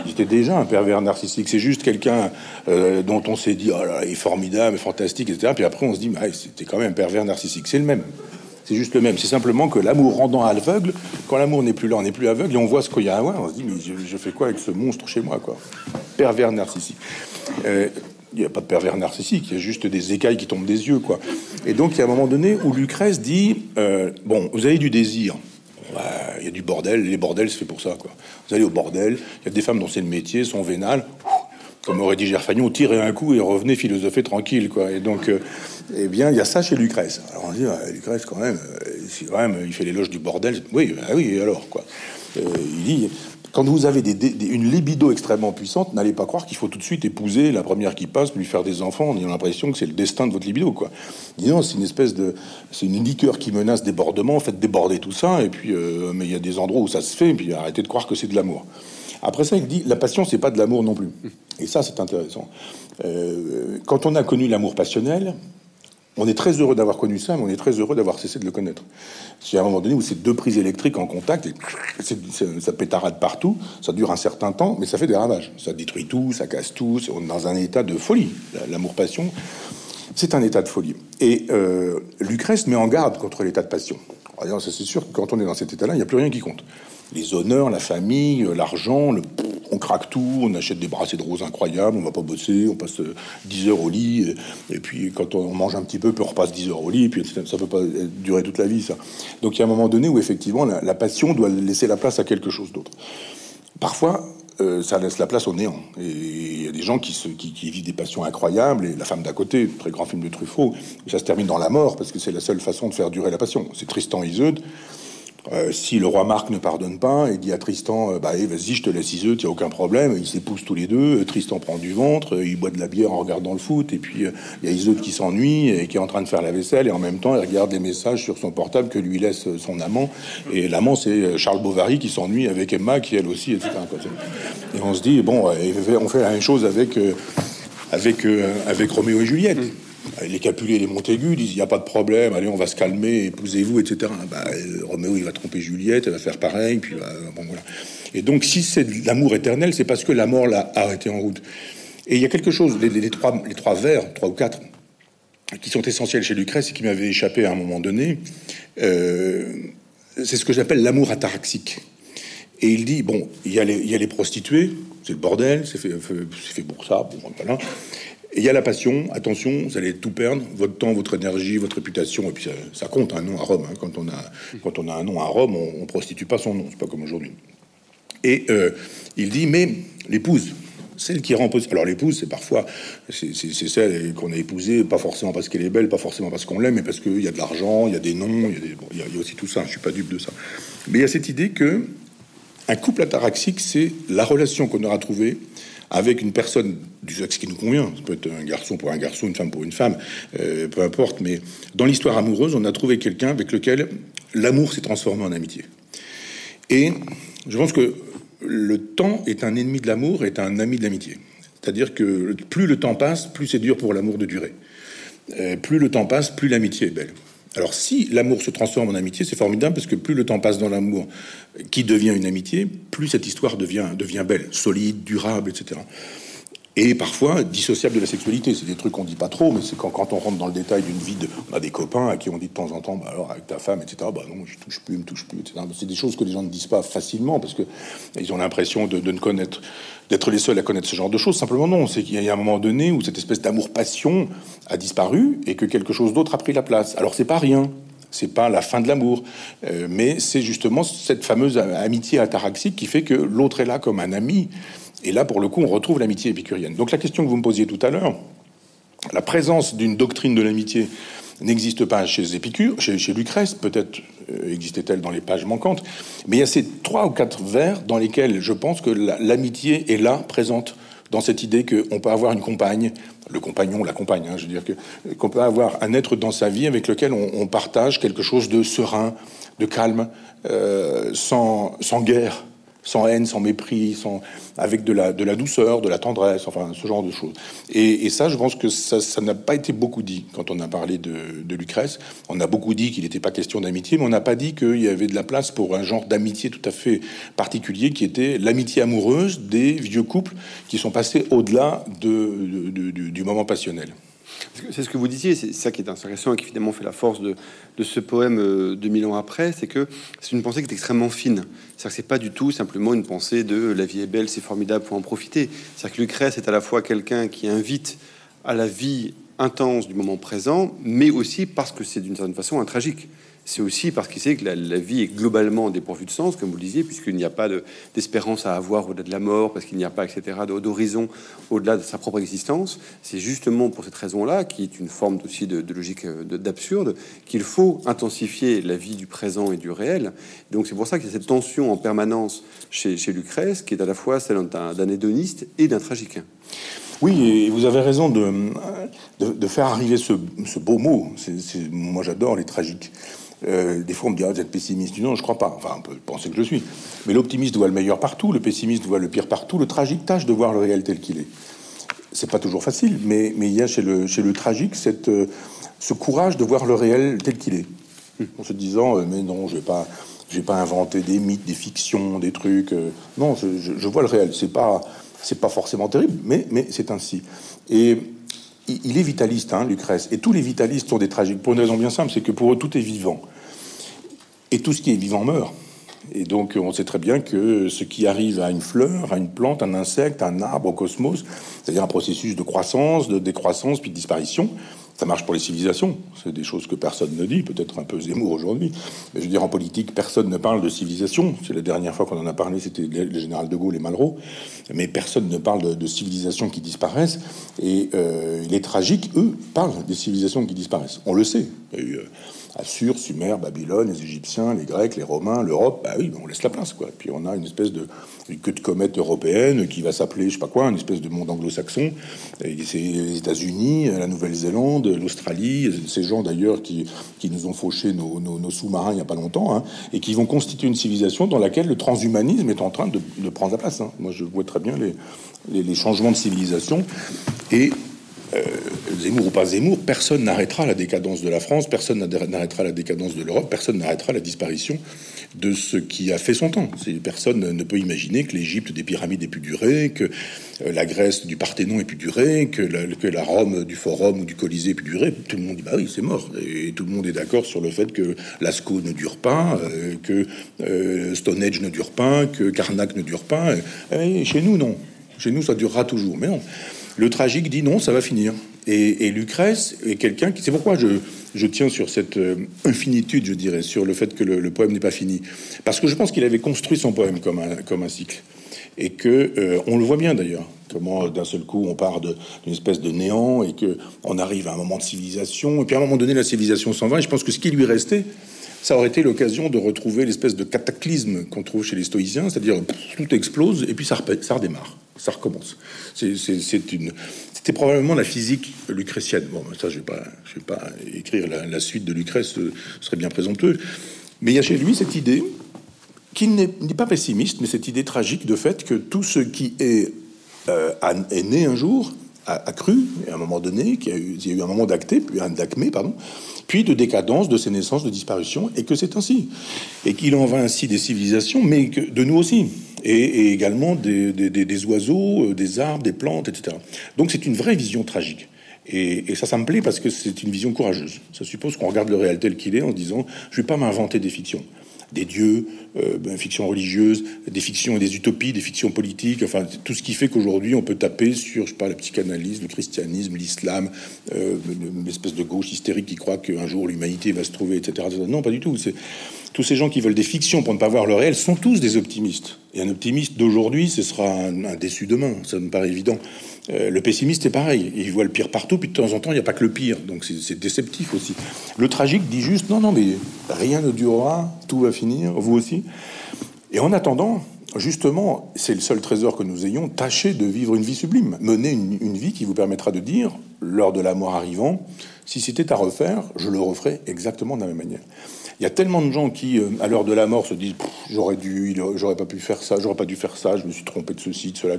J'étais déjà un pervers narcissique. C'est juste quelqu'un euh, dont on s'est dit, oh là, il est formidable, fantastique, etc. Puis après, on se dit, mais c'était quand même un pervers narcissique. C'est le même. C'est juste le même. C'est simplement que l'amour rendant aveugle, quand l'amour n'est plus là, on n'est plus aveugle et on voit ce qu'il y a à voir. On se dit, mais je, fais quoi avec ce monstre chez moi, quoi? Pervers narcissique. Euh, il n'y a pas de pervers narcissique, il y a juste des écailles qui tombent des yeux, quoi. Et donc, il y a un moment donné où Lucrèce dit, euh, bon, vous avez du désir, il y a du bordel, les bordels, c'est fait pour ça, quoi. Vous allez au bordel, il y a des femmes dont c'est le métier, sont vénales, comme aurait dit Gerfagnon, tirez un coup et revenez philosopher tranquille, quoi. Et donc, euh, eh bien, il y a ça chez Lucrèce. Alors on dit, Lucrèce, quand même, euh, quand même, il fait l'éloge du bordel. Oui, bah oui, alors, quoi. Euh, il dit, quand vous avez une libido extrêmement puissante, n'allez pas croire qu'il faut tout de suite épouser la première qui passe, lui faire des enfants, en ayant l'impression que c'est le destin de votre libido, quoi. Non, c'est une espèce de, c'est une liqueur qui menace débordement. Faites déborder tout ça, et puis, euh, mais il y a des endroits où ça se fait, et puis arrêtez de croire que c'est de l'amour. Après ça, il dit la passion, c'est pas de l'amour non plus. Et ça, c'est intéressant. Euh, quand on a connu l'amour passionnel, on est très heureux d'avoir connu ça, mais on est très heureux d'avoir cessé de le connaître. C'est à un moment donné où c'est deux prises électriques en contact, et ça pétarade partout, ça dure un certain temps, mais ça fait des ravages. Ça détruit tout, ça casse tout, on est dans un état de folie. L'amour-passion, c'est un état de folie. Et euh, Lucrèce met en garde contre l'état de passion. C'est sûr que quand on est dans cet état-là, il n'y a plus rien qui compte les honneurs, la famille, l'argent, le... on craque tout, on achète des bracelets de roses incroyables, on va pas bosser, on passe 10 euh, heures au lit, et, puis quand on mange un petit peu, puis on repasse 10 heures au lit, et puis ça peut pas durer toute la vie, ça. Donc il y a un moment donné où effectivement la, passion doit laisser la place à quelque chose d'autre. Parfois, euh, ça laisse la place au néant. Et il y a des gens qui, se, qui, vivent des passions incroyables. Et La femme d'à côté, très grand film de Truffaut, ça se termine dans la mort parce que c'est la seule façon de faire durer la passion. C'est Tristan Iseud. Euh, si le roi Marc ne pardonne pas, il dit à Tristan, euh, bah vas-y, je te laisse Iseut, il a aucun problème. Ils s'épousent tous les deux. Tristan prend du ventre, il boit de la bière en regardant le foot, et puis il y a Iseut qui s'ennuie et qui est en train de faire la vaisselle, et en même temps, il regarde les messages sur son portable que lui laisse son amant. Et l'amant, c'est Charles Bovary qui s'ennuie avec Emma, qui elle aussi, etc. Et on se dit, bon, on fait la même chose avec avec Roméo et Juliette. Les Capulet et les Montaigu disent il n'y a pas de problème, allez, on va se calmer, épousez-vous, etc. Bah, euh, Roméo, il va tromper Juliette, elle va faire pareil, puis bah, bon, voilà. Et donc, si c'est l'amour éternel, c'est parce que la mort l'a arrêté en route. Et il y a quelque chose, les, trois, vers, trois ou quatre, qui sont essentiels chez Lucrèce et qui m'avaient échappé à un moment donné. Euh, c'est ce que j'appelle l'amour ataraxique. Et il dit bon, il y a les, prostituées, c'est le bordel, c'est fait, fait, pour ça, bon, voilà. Et il y a la passion, attention, vous allez tout perdre, votre temps, votre énergie, votre réputation, et puis ça, compte un nom à Rome. Hein. Quand, on a, quand on a un nom à Rome, on, on prostitue pas son nom, c'est pas comme aujourd'hui. Et euh, il dit, mais l'épouse, celle qui rend possible. Alors l'épouse, c'est parfois, c'est celle qu'on a épousée, pas forcément parce qu'elle est belle, pas forcément parce qu'on l'aime, mais parce qu'il y a de l'argent, il y a des noms, il y, a aussi tout ça. Je suis pas dupe de ça. Mais il y a cette idée que un couple ataraxique, c'est la relation qu'on aura trouvée avec une personne du sexe qui nous convient, ça peut être un garçon pour un garçon, une femme pour une femme, euh, peu importe, mais dans l'histoire amoureuse, on a trouvé quelqu'un avec lequel l'amour s'est transformé en amitié. Et je pense que le temps est un ennemi de l'amour, est un ami de l'amitié. C'est-à-dire que plus le temps passe, plus c'est dur pour l'amour de durer. Euh, plus le temps passe, plus l'amitié est belle. Alors si l'amour se transforme en amitié, c'est formidable parce que plus le temps passe dans l'amour qui devient une amitié, plus cette histoire devient, belle, solide, durable, etc et parfois dissociable de la sexualité. C'est des trucs qu'on dit pas trop, mais c'est quand, on rentre dans le détail d'une vie, de, on a des copains à qui on dit de temps en temps, bah alors avec ta femme, etc. Bah non, je touche plus, me touche plus, etc. C'est des choses que les gens ne disent pas facilement parce que ils ont l'impression de, de, ne connaître, d'être les seuls à connaître ce genre de choses. Simplement non, c'est qu'il y a un moment donné où cette espèce d'amour-passion a disparu et que quelque chose d'autre a pris la place. Alors c'est pas rien. C'est pas la fin de l'amour, euh, mais c'est justement cette fameuse amitié ataraxique qui fait que l'autre est là comme un ami et là, pour le coup, on retrouve l'amitié épicurienne. Donc la question que vous me posiez tout à l'heure, la présence d'une doctrine de l'amitié n'existe pas chez Épicure, chez, Lucrèce, peut-être euh, existait-elle dans les pages manquantes, mais il y a ces trois ou quatre vers dans lesquels je pense que l'amitié est là, présente dans cette idée qu'on peut avoir une compagne, le compagnon, la compagne, hein, je veux dire qu'on peut avoir un être dans sa vie avec lequel on, partage quelque chose de serein, de calme, euh, sans guerre sans haine, sans mépris, avec de la, douceur, de la tendresse, enfin ce genre de choses. Et, ça, je pense que ça n'a pas été beaucoup dit quand on a parlé de, Lucrèce. On a beaucoup dit qu'il n'était pas question d'amitié, mais on n'a pas dit qu'il y avait de la place pour un genre d'amitié tout à fait particulier qui était l'amitié amoureuse des vieux couples qui sont passés au-delà de, du moment passionnel. C'est ce que vous disiez, c'est ça qui est intéressant et qui finalement fait la force de, ce poème euh, de mille ans après, c'est que c'est une pensée qui est extrêmement fine. C'est-à-dire que c'est pas du tout simplement une pensée de la vie est belle, c'est formidable, pour en profiter. C'est-à-dire que Lucrèce est à la fois quelqu'un qui invite à la vie intense du moment présent, mais aussi parce que c'est d'une certaine façon un tragique c'est aussi parce qu'il sait que la, vie est globalement dépourvue de sens, comme vous le disiez, puisqu'il n'y a pas d'espérance à avoir au-delà de la mort, parce qu'il n'y a pas, etc., d'horizon au-delà de sa propre existence. C'est justement pour cette raison-là, qui est une forme aussi de, logique euh, d'absurde, qu'il faut intensifier la vie du présent et du réel. Donc c'est pour ça qu'il y a cette tension en permanence chez, Lucrèce, qui est à la fois celle d'un hédoniste et d'un tragique. Oui, et vous avez raison de, faire arriver ce, ce beau mot. moi, j'adore les tragiques. Euh, des fois, on me dit ah, vous êtes pessimiste. Non, je crois pas. Enfin, on peut penser que je suis. Mais l'optimiste voit le meilleur partout, le pessimiste voit le pire partout. Le tragique tâche de voir le réel tel qu'il est. C'est pas toujours facile, mais, mais il y a chez le, chez le tragique cette, euh, ce courage de voir le réel tel qu'il est. En se disant euh, mais non, je vais pas, je vais pas des mythes, des fictions, des trucs. non, je, je, vois le réel. C'est pas, c'est pas forcément terrible, mais, mais c'est ainsi. Et il est vitaliste, hein, Lucrèce. Et tous les vitalistes sont des tragiques pour une raison bien simple, c'est que pour eux tout est vivant. Et tout ce qui est vivant meurt. Et donc on sait très bien que ce qui arrive à une fleur, à une plante, un insecte, un arbre, au cosmos, c'est-à-dire un processus de croissance, de décroissance, puis de disparition, ça marche pour les civilisations. C'est des choses que personne ne dit, peut-être un peu Zemmour aujourd'hui. Mais je veux dire, en politique, personne ne parle de civilisation. C'est la dernière fois qu'on en a parlé, c'était le général de Gaulle et Malraux. Mais personne ne parle de, de civilisations qui disparaissent. Et euh, les tragiques, eux, parlent des civilisations qui disparaissent. On le sait. Il y a eu, euh, Assur, Sumer, Babylone, les Égyptiens, les Grecs, les Romains, l'Europe, bah oui, on laisse la place, quoi. Puis on a une espèce de queue de comète européenne qui va s'appeler, je sais pas quoi, une espèce de monde anglo-saxon. C'est les États-Unis, la Nouvelle-Zélande, l'Australie, ces gens d'ailleurs qui, qui nous ont fauché nos, sous-marins il y a pas longtemps, hein, et qui vont constituer une civilisation dans laquelle le transhumanisme est en train de, de prendre la place. Hein. Moi, je vois très bien les, les, les changements de civilisation et euh, Zemmour ou pas Zemmour, personne n'arrêtera la décadence de la France, personne n'arrêtera la décadence de l'Europe, personne n'arrêtera la disparition de ce qui a fait son temps. Personne ne peut imaginer que l'Égypte des pyramides ait pu durer, que euh, la Grèce du Parthénon ait pu durer, que la, Rome du Forum ou du Colisée ait pu durer. Tout le monde dit bah oui, c'est mort. Et tout le monde est d'accord sur le fait que Lascaux ne dure pas, euh, que Stonehenge ne dure pas, que Karnak ne dure pas. Et chez nous, non. Chez nous, ça durera toujours. Mais non. Le tragique dit non, ça va finir. Et, Lucrèce est quelqu'un qui. C'est pourquoi je, je, tiens sur cette euh, infinitude, je dirais, sur le fait que le, poème n'est pas fini. Parce que je pense qu'il avait construit son poème comme un, comme un cycle. Et que, euh, on le voit bien d'ailleurs, comment d'un seul coup on part d'une espèce de néant et que on arrive à un moment de civilisation. Et puis à un moment donné, la civilisation s'en va. Et je pense que ce qui lui restait, ça aurait été l'occasion de retrouver l'espèce de cataclysme qu'on trouve chez les stoïciens, c'est-à-dire tout explose et puis ça, ça redémarre, ça recommence. C'était probablement la physique lucrétienne. Bon, ça, je vais vais pas écrire la, suite de Lucrèce, ce serait bien présomptueux. Mais il y a chez lui cette idée qui n'est pas pessimiste, mais cette idée tragique de fait que tout ce qui est, euh, est né un jour a, cru, à un moment donné, qu'il y, a eu un moment d'acté, puis un d'acmé, pardon, puis de décadence, de sénescence, de disparition, et que c'est ainsi. Et qu'il en va ainsi des civilisations, mais que de nous aussi, et, également des, des, oiseaux, euh, des arbres, des plantes, etc. Donc c'est une vraie vision tragique. Et, ça, ça me plaît parce que c'est une vision courageuse. Ça suppose qu'on regarde le réel tel qu'il est en disant, je vais pas m'inventer des fictions des dieux, euh, ben, fictions religieuses, des fictions et des utopies, des fictions politiques, enfin tout ce qui fait qu'aujourd'hui on peut taper sur, je sais pas, la psychanalyse, le christianisme, l'islam, euh, une espèce de gauche hystérique qui croit qu'un jour l'humanité va se trouver, etc., Non, pas du tout. C'est tous ces gens qui veulent des fictions pour ne pas voir le réel sont tous des optimistes. Et un optimiste d'aujourd'hui, ce sera un, déçu demain. Ça me paraît évident. Euh, le pessimiste est pareil. Il voit le pire partout, puis de temps en temps, il n'y a pas que le pire. Donc c'est déceptif aussi. Le tragique dit juste non, non, mais rien ne durera, tout va finir, vous aussi. Et en attendant, justement, c'est le seul trésor que nous ayons, tâchez de vivre une vie sublime, menez une, vie qui vous permettra de dire, lors de la mort arrivant, si c'était à refaire, je le referais exactement de la même manière. Il y a tellement de gens qui, euh, à l'heure de la mort, se disent j'aurais dû, j'aurais pas pu faire ça, j'aurais pas dû faire ça, je me suis trompé de ceci, de cela.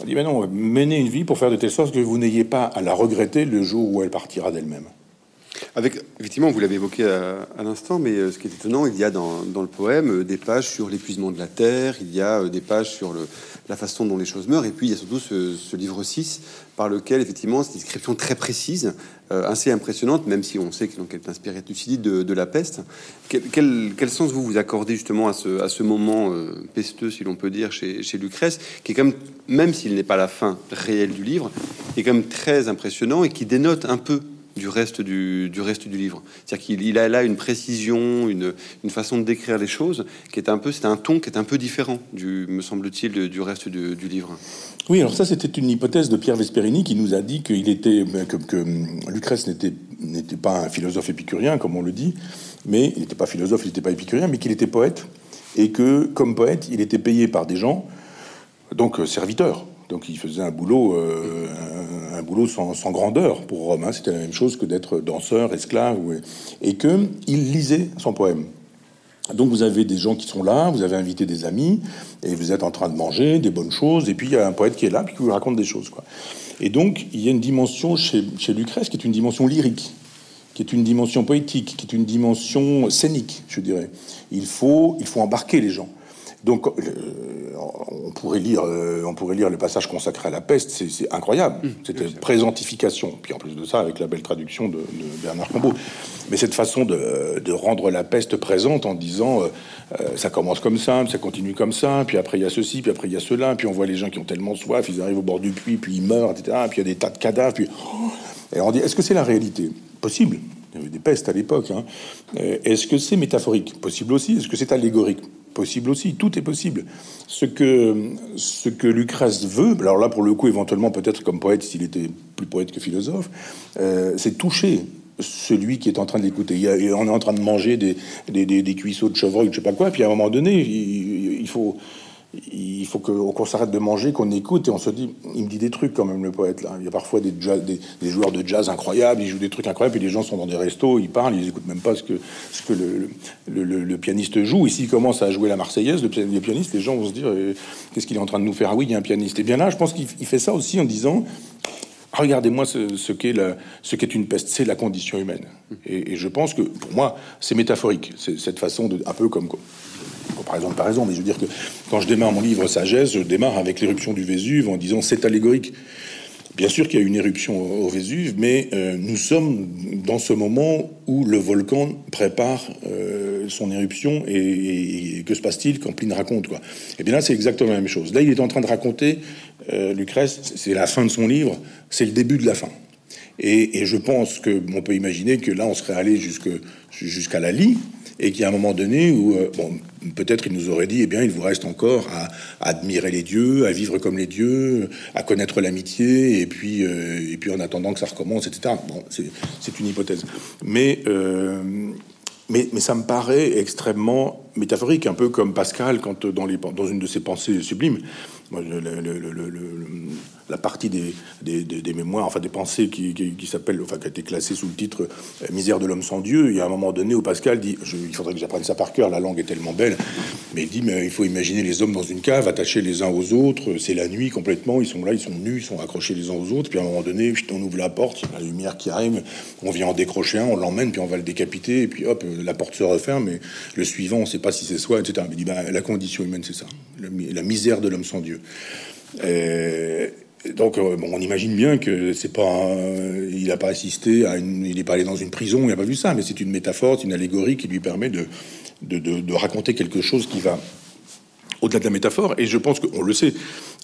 On dit mais non, menez une vie pour faire de telle sorte que vous n'ayez pas à la regretter le jour où elle partira d'elle-même. Effectivement, vous l'avez évoqué à, l'instant, mais euh, ce qui est étonnant, il y a dans, le poème euh, des pages sur l'épuisement de la terre, il y a euh, des pages sur la façon dont les choses meurent, et puis il y a surtout ce, livre 6, par lequel, effectivement, c'est une description très précise, assez impressionnante, même si on sait qu'elle est inspirée de, de la peste. Quel, sens vous vous accordez justement à ce, moment pesteux, si l'on peut dire, chez, chez Lucrèce, qui est comme, même s'il n'est pas la fin réelle du livre, est quand même très impressionnant et qui dénote un peu du reste du, du reste du livre. C'est-à-dire qu'il a là une précision, une, une, façon de décrire les choses qui est un peu, c'est un ton qui est un peu différent, du, me semble-t-il, du reste du, du, livre. Oui, alors ça c'était une hypothèse de Pierre Vesperini qui nous a dit qu'il était ben, que, que Lucrèce n'était n'était pas un philosophe épicurien comme on le dit, mais il n'était pas philosophe, il n'était pas épicurien, mais qu'il était poète et que comme poète, il était payé par des gens, donc euh, serviteurs donc il faisait un boulot, euh, un, boulot sans, grandeur pour Rome. Hein. C'était la même chose que d'être danseur, esclave, et que il lisait son poème. Donc vous avez des gens qui sont là, vous avez invité des amis, et vous êtes en train de manger des bonnes choses, et puis il y a un poète qui est là, puis qui vous raconte des choses. Et donc il y a une dimension chez, chez Lucrèce qui est une dimension lyrique, qui est une dimension poétique, qui est une dimension scénique, je dirais. Il faut, il faut embarquer les gens. Donc, euh, on pourrait lire, euh, on pourrait lire le passage consacré à la peste, c'est incroyable. Mmh, C'était présentification. Puis en plus de ça, avec la belle traduction de, Bernard Combeau. Mais cette façon de, rendre la peste présente en disant, euh, ça commence comme ça, ça continue comme ça, puis après il y a ceci, puis après il y a cela, puis on voit les gens qui ont tellement soif, ils arrivent au bord du puits, puis ils meurent, etc. Puis il y a des tas de cadavres, puis et on dit, est-ce que c'est la réalité? Possible. Il y avait des pestes à l'époque. Hein. Est-ce que c'est métaphorique? Possible aussi. Est-ce que c'est allégorique? Possible aussi, tout est possible. Ce que, ce que Lucrèce veut, alors là pour le coup éventuellement peut-être comme poète s'il était plus poète que philosophe, euh, c'est toucher celui qui est en train de l'écouter. On est en train de manger des, des, des, cuisseaux de chevreuil, je sais pas quoi, puis à un moment donné, il faut, il faut qu'on s'arrête de manger, qu'on écoute et on se dit, il me dit des trucs quand même le poète. Il y a parfois des, joueurs de jazz incroyables, ils jouent des trucs incroyables, et les gens sont dans des restos, ils parlent, ils écoutent même pas ce que, le, pianiste joue. Ici, il commence à jouer la Marseillaise, le, pianiste, les gens vont se dire, euh, qu'est-ce qu'il est en train de nous faire? Ah oui, il y a un pianiste. Et bien là, je pense qu'il fait ça aussi en disant, regardez-moi ce, qu'est une peste, c'est la condition humaine. Et, je pense que pour moi, c'est métaphorique, cette façon de, un peu comme par exemple, par raison, mais je veux dire que quand je démarre mon livre Sagesse, je démarre avec l'éruption du Vésuve en disant c'est allégorique. Bien sûr qu'il y a une éruption au Vésuve, mais euh, nous sommes dans ce moment où le volcan prépare euh, son éruption et, que se passe-t-il quand Pline raconte quoi Et eh bien là, c'est exactement la même chose. Là, il est en train de raconter euh, Lucrèce, c'est la fin de son livre, c'est le début de la fin. Et, je pense que on peut imaginer que là, on serait allé jusqu'à la lie et qu'il y a un moment donné où, euh, bon, peut-être il nous aurait dit, eh bien, il vous reste encore à, admirer les dieux, à vivre comme les dieux, à connaître l'amitié, et puis, euh, et puis en attendant que ça recommence, etc. Bon, c'est une hypothèse. Mais, euh, mais, mais, ça me paraît extrêmement métaphorique, un peu comme Pascal, quand dans, les, dans une de ses pensées sublimes, moi, le, la partie des, des, mémoires, enfin des pensées qui, qui, s'appelle, enfin qui a été classée sous le titre euh, Misère de l'homme sans Dieu. Il y a un moment donné où Pascal dit, il faudrait que j'apprenne ça par cœur, la langue est tellement belle, mais il dit, mais il faut imaginer les hommes dans une cave, attachés les uns aux autres, c'est la nuit complètement, ils sont là, ils sont nus, ils sont accrochés les uns aux autres, puis à un moment donné, on ouvre la porte, la lumière qui arrive, on vient en décrocher un, on l'emmène, puis on va le décapiter, et puis hop, la porte se referme, et le suivant, on ne sait pas si c'est soi, etc. il dit, bah, la condition humaine, c'est ça, la misère de l'homme sans Dieu. Euh, donc, euh, bon, on imagine bien que c'est pas, il n'a pas assisté à une, il n'est pas allé dans une prison, il n'a pas vu ça, mais c'est une métaphore, c'est une allégorie qui lui permet de, raconter quelque chose qui va au-delà de la métaphore. Et je pense qu'on le sait,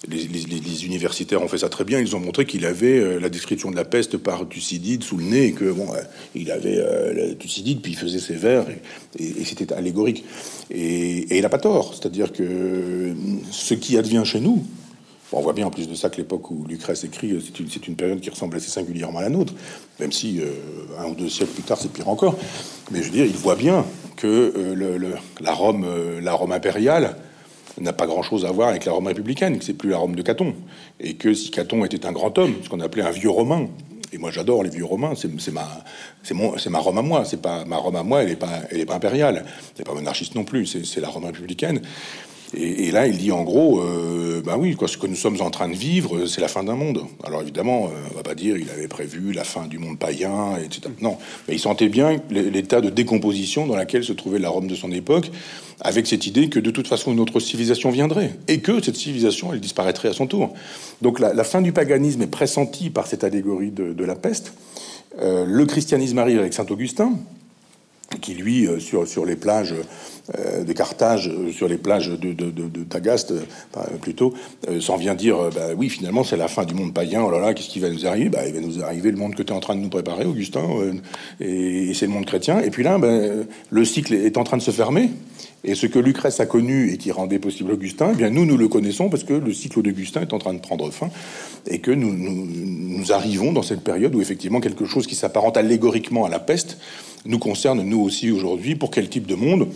les, universitaires ont fait ça très bien. Ils ont montré qu'il avait euh, la description de la peste par Thucydide sous le nez, et que bon, il avait euh, Thucydide, puis il faisait ses vers, et, et, c'était allégorique. Et, et il n'a pas tort, c'est-à-dire que ce qui advient chez nous, on voit bien en plus de ça que l'époque où Lucrèce écrit, euh, c'est une, période qui ressemble assez singulièrement à la nôtre, même si euh, un ou deux siècles plus tard c'est pire encore. Mais je veux dire, il voit bien que euh, la, Rome, impériale n'a pas grand-chose à voir avec la Rome républicaine, que c'est plus la Rome de Caton, et que si Caton était un grand homme, ce qu'on appelait un vieux romain, et moi j'adore les vieux romains, c'est ma, Rome à moi, c'est pas ma Rome à moi, elle est pas, pas impériale, elle pas monarchiste non plus, c'est la Rome républicaine. Et, là, il dit en gros, euh, bah oui, ce que nous sommes en train de vivre, c'est la fin d'un monde. Alors évidemment, euh, on va pas dire il avait prévu la fin du monde païen, etc. Non, mais il sentait bien l'état de décomposition dans laquelle se trouvait la Rome de son époque, avec cette idée que de toute façon une autre civilisation viendrait et que cette civilisation elle disparaîtrait à son tour. Donc la, fin du paganisme est pressentie par cette allégorie de, la peste. Euh, le christianisme arrive avec saint Augustin, qui lui euh, sur sur les plages euh, des Carthage, sur les plages de, de, de, Tagaste plutôt, s'en vient dire bah oui finalement c'est la fin du monde païen. Oh là là qu'est-ce qui va nous arriver? Bah il va nous arriver le monde que tu es en train de nous préparer, Augustin, et, c'est le monde chrétien. Et puis là, ben, le cycle est en train de se fermer. Et ce que Lucrèce a connu et qui rendait possible Augustin, eh bien nous, nous le connaissons parce que le cycle d'Augustin est en train de prendre fin et que nous, nous, arrivons dans cette période où effectivement quelque chose qui s'apparente allégoriquement à la peste nous concerne nous aussi aujourd'hui. Pour quel type de monde?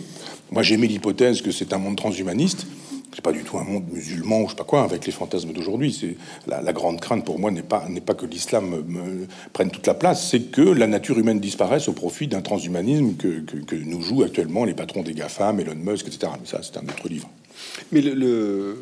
Moi, j'ai mis l'hypothèse que c'est un monde transhumaniste c'est pas du tout un monde musulman ou je sais pas quoi avec les fantasmes d'aujourd'hui. C'est la, grande crainte pour moi n'est pas n'est pas que l'islam prenne toute la place, c'est que la nature humaine disparaisse au profit d'un transhumanisme que, que, nous jouent actuellement les patrons des GAFAM, Elon Musk, etc. Mais ça, c'est un autre livre. Mais le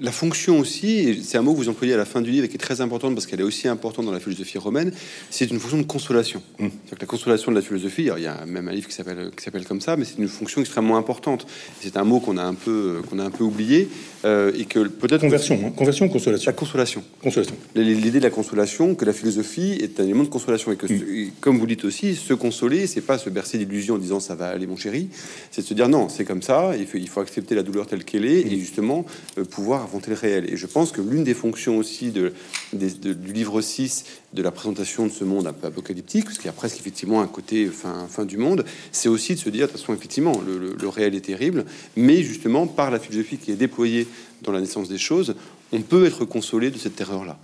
la fonction aussi, c'est un mot que vous employez à la fin du livre et qui est très importante parce qu'elle est aussi importante dans la philosophie romaine, c'est une fonction de consolation. Mmh. la consolation de la philosophie, il y a même un livre qui s'appelle qui s'appelle comme ça, mais c'est une fonction extrêmement importante. C'est un mot qu'on a un peu qu'on a un peu oublié euh, et que peut-être conversion, hein. conversion, consolation. La consolation. Consolation. L'idée de la consolation, que la philosophie est un élément de consolation et que, mmh. comme vous dites aussi, se consoler, c'est pas se bercer d'illusions en disant ça va aller mon chéri, c'est de se dire non, c'est comme ça, il faut, il faut accepter la douleur telle qu'elle est mmh. et justement euh, pouvoir le réel. Et je pense que l'une des fonctions aussi de, du livre 6, de la présentation de ce monde un peu apocalyptique, parce qu'il y a presque effectivement un côté fin, fin du monde, c'est aussi de se dire, de toute façon, effectivement, le, réel est terrible, mais justement, par la philosophie qui est déployée dans la naissance des choses, on peut être consolé de cette terreur-là.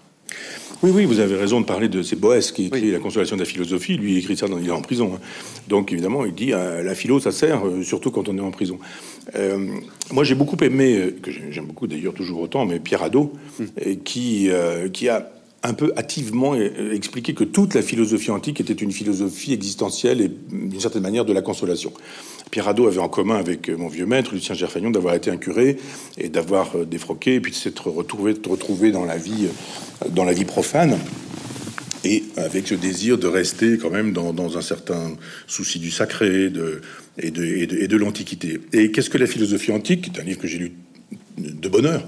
Oui, oui, vous avez raison de parler de c'est Boès qui écrit La consolation de la philosophie. Lui, il écrit ça dans, il est en prison. Hein. Donc, évidemment, il dit euh, la philo, ça sert, euh, surtout quand on est en prison. Euh, moi, j'ai beaucoup aimé, que j'aime beaucoup d'ailleurs toujours autant, mais Pierre Hadot, hmm. qui, qui a un peu hâtivement expliqué que toute la philosophie antique était une philosophie existentielle et d'une certaine manière de la consolation. Pierre avait en commun avec mon vieux maître, Lucien Gerfagnon, d'avoir été un curé et d'avoir défroqué, et puis de s'être retrouvé, retrouvé dans la vie, dans la vie profane et avec ce désir de rester quand même dans, un certain souci du sacré et de, de l'Antiquité. Et qu'est-ce que la philosophie antique? C'est un livre que j'ai lu de bonheur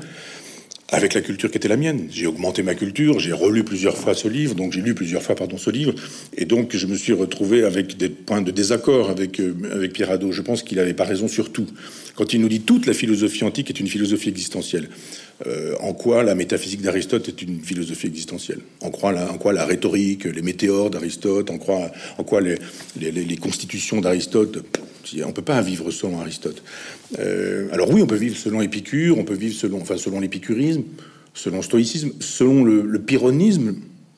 avec la culture qui était la mienne. J'ai augmenté ma culture, j'ai relu plusieurs fois ce livre, donc j'ai lu plusieurs fois pardon ce livre, et donc je me suis retrouvé avec des points de désaccord avec euh, avec Pierre Hadot. Je pense qu'il avait pas raison sur tout. Quand il nous dit toute la philosophie antique est une philosophie existentielle, euh, en quoi la métaphysique d'Aristote est une philosophie existentielle? En quoi la, en quoi la rhétorique, les météores d'Aristote, en quoi en quoi les, les, les constitutions d'Aristote? On peut pas vivre selon Aristote. Euh, alors oui, on peut vivre selon Épicure, on peut vivre selon, enfin, selon l'épicurisme, selon le stoïcisme, selon le pyrrhonisme,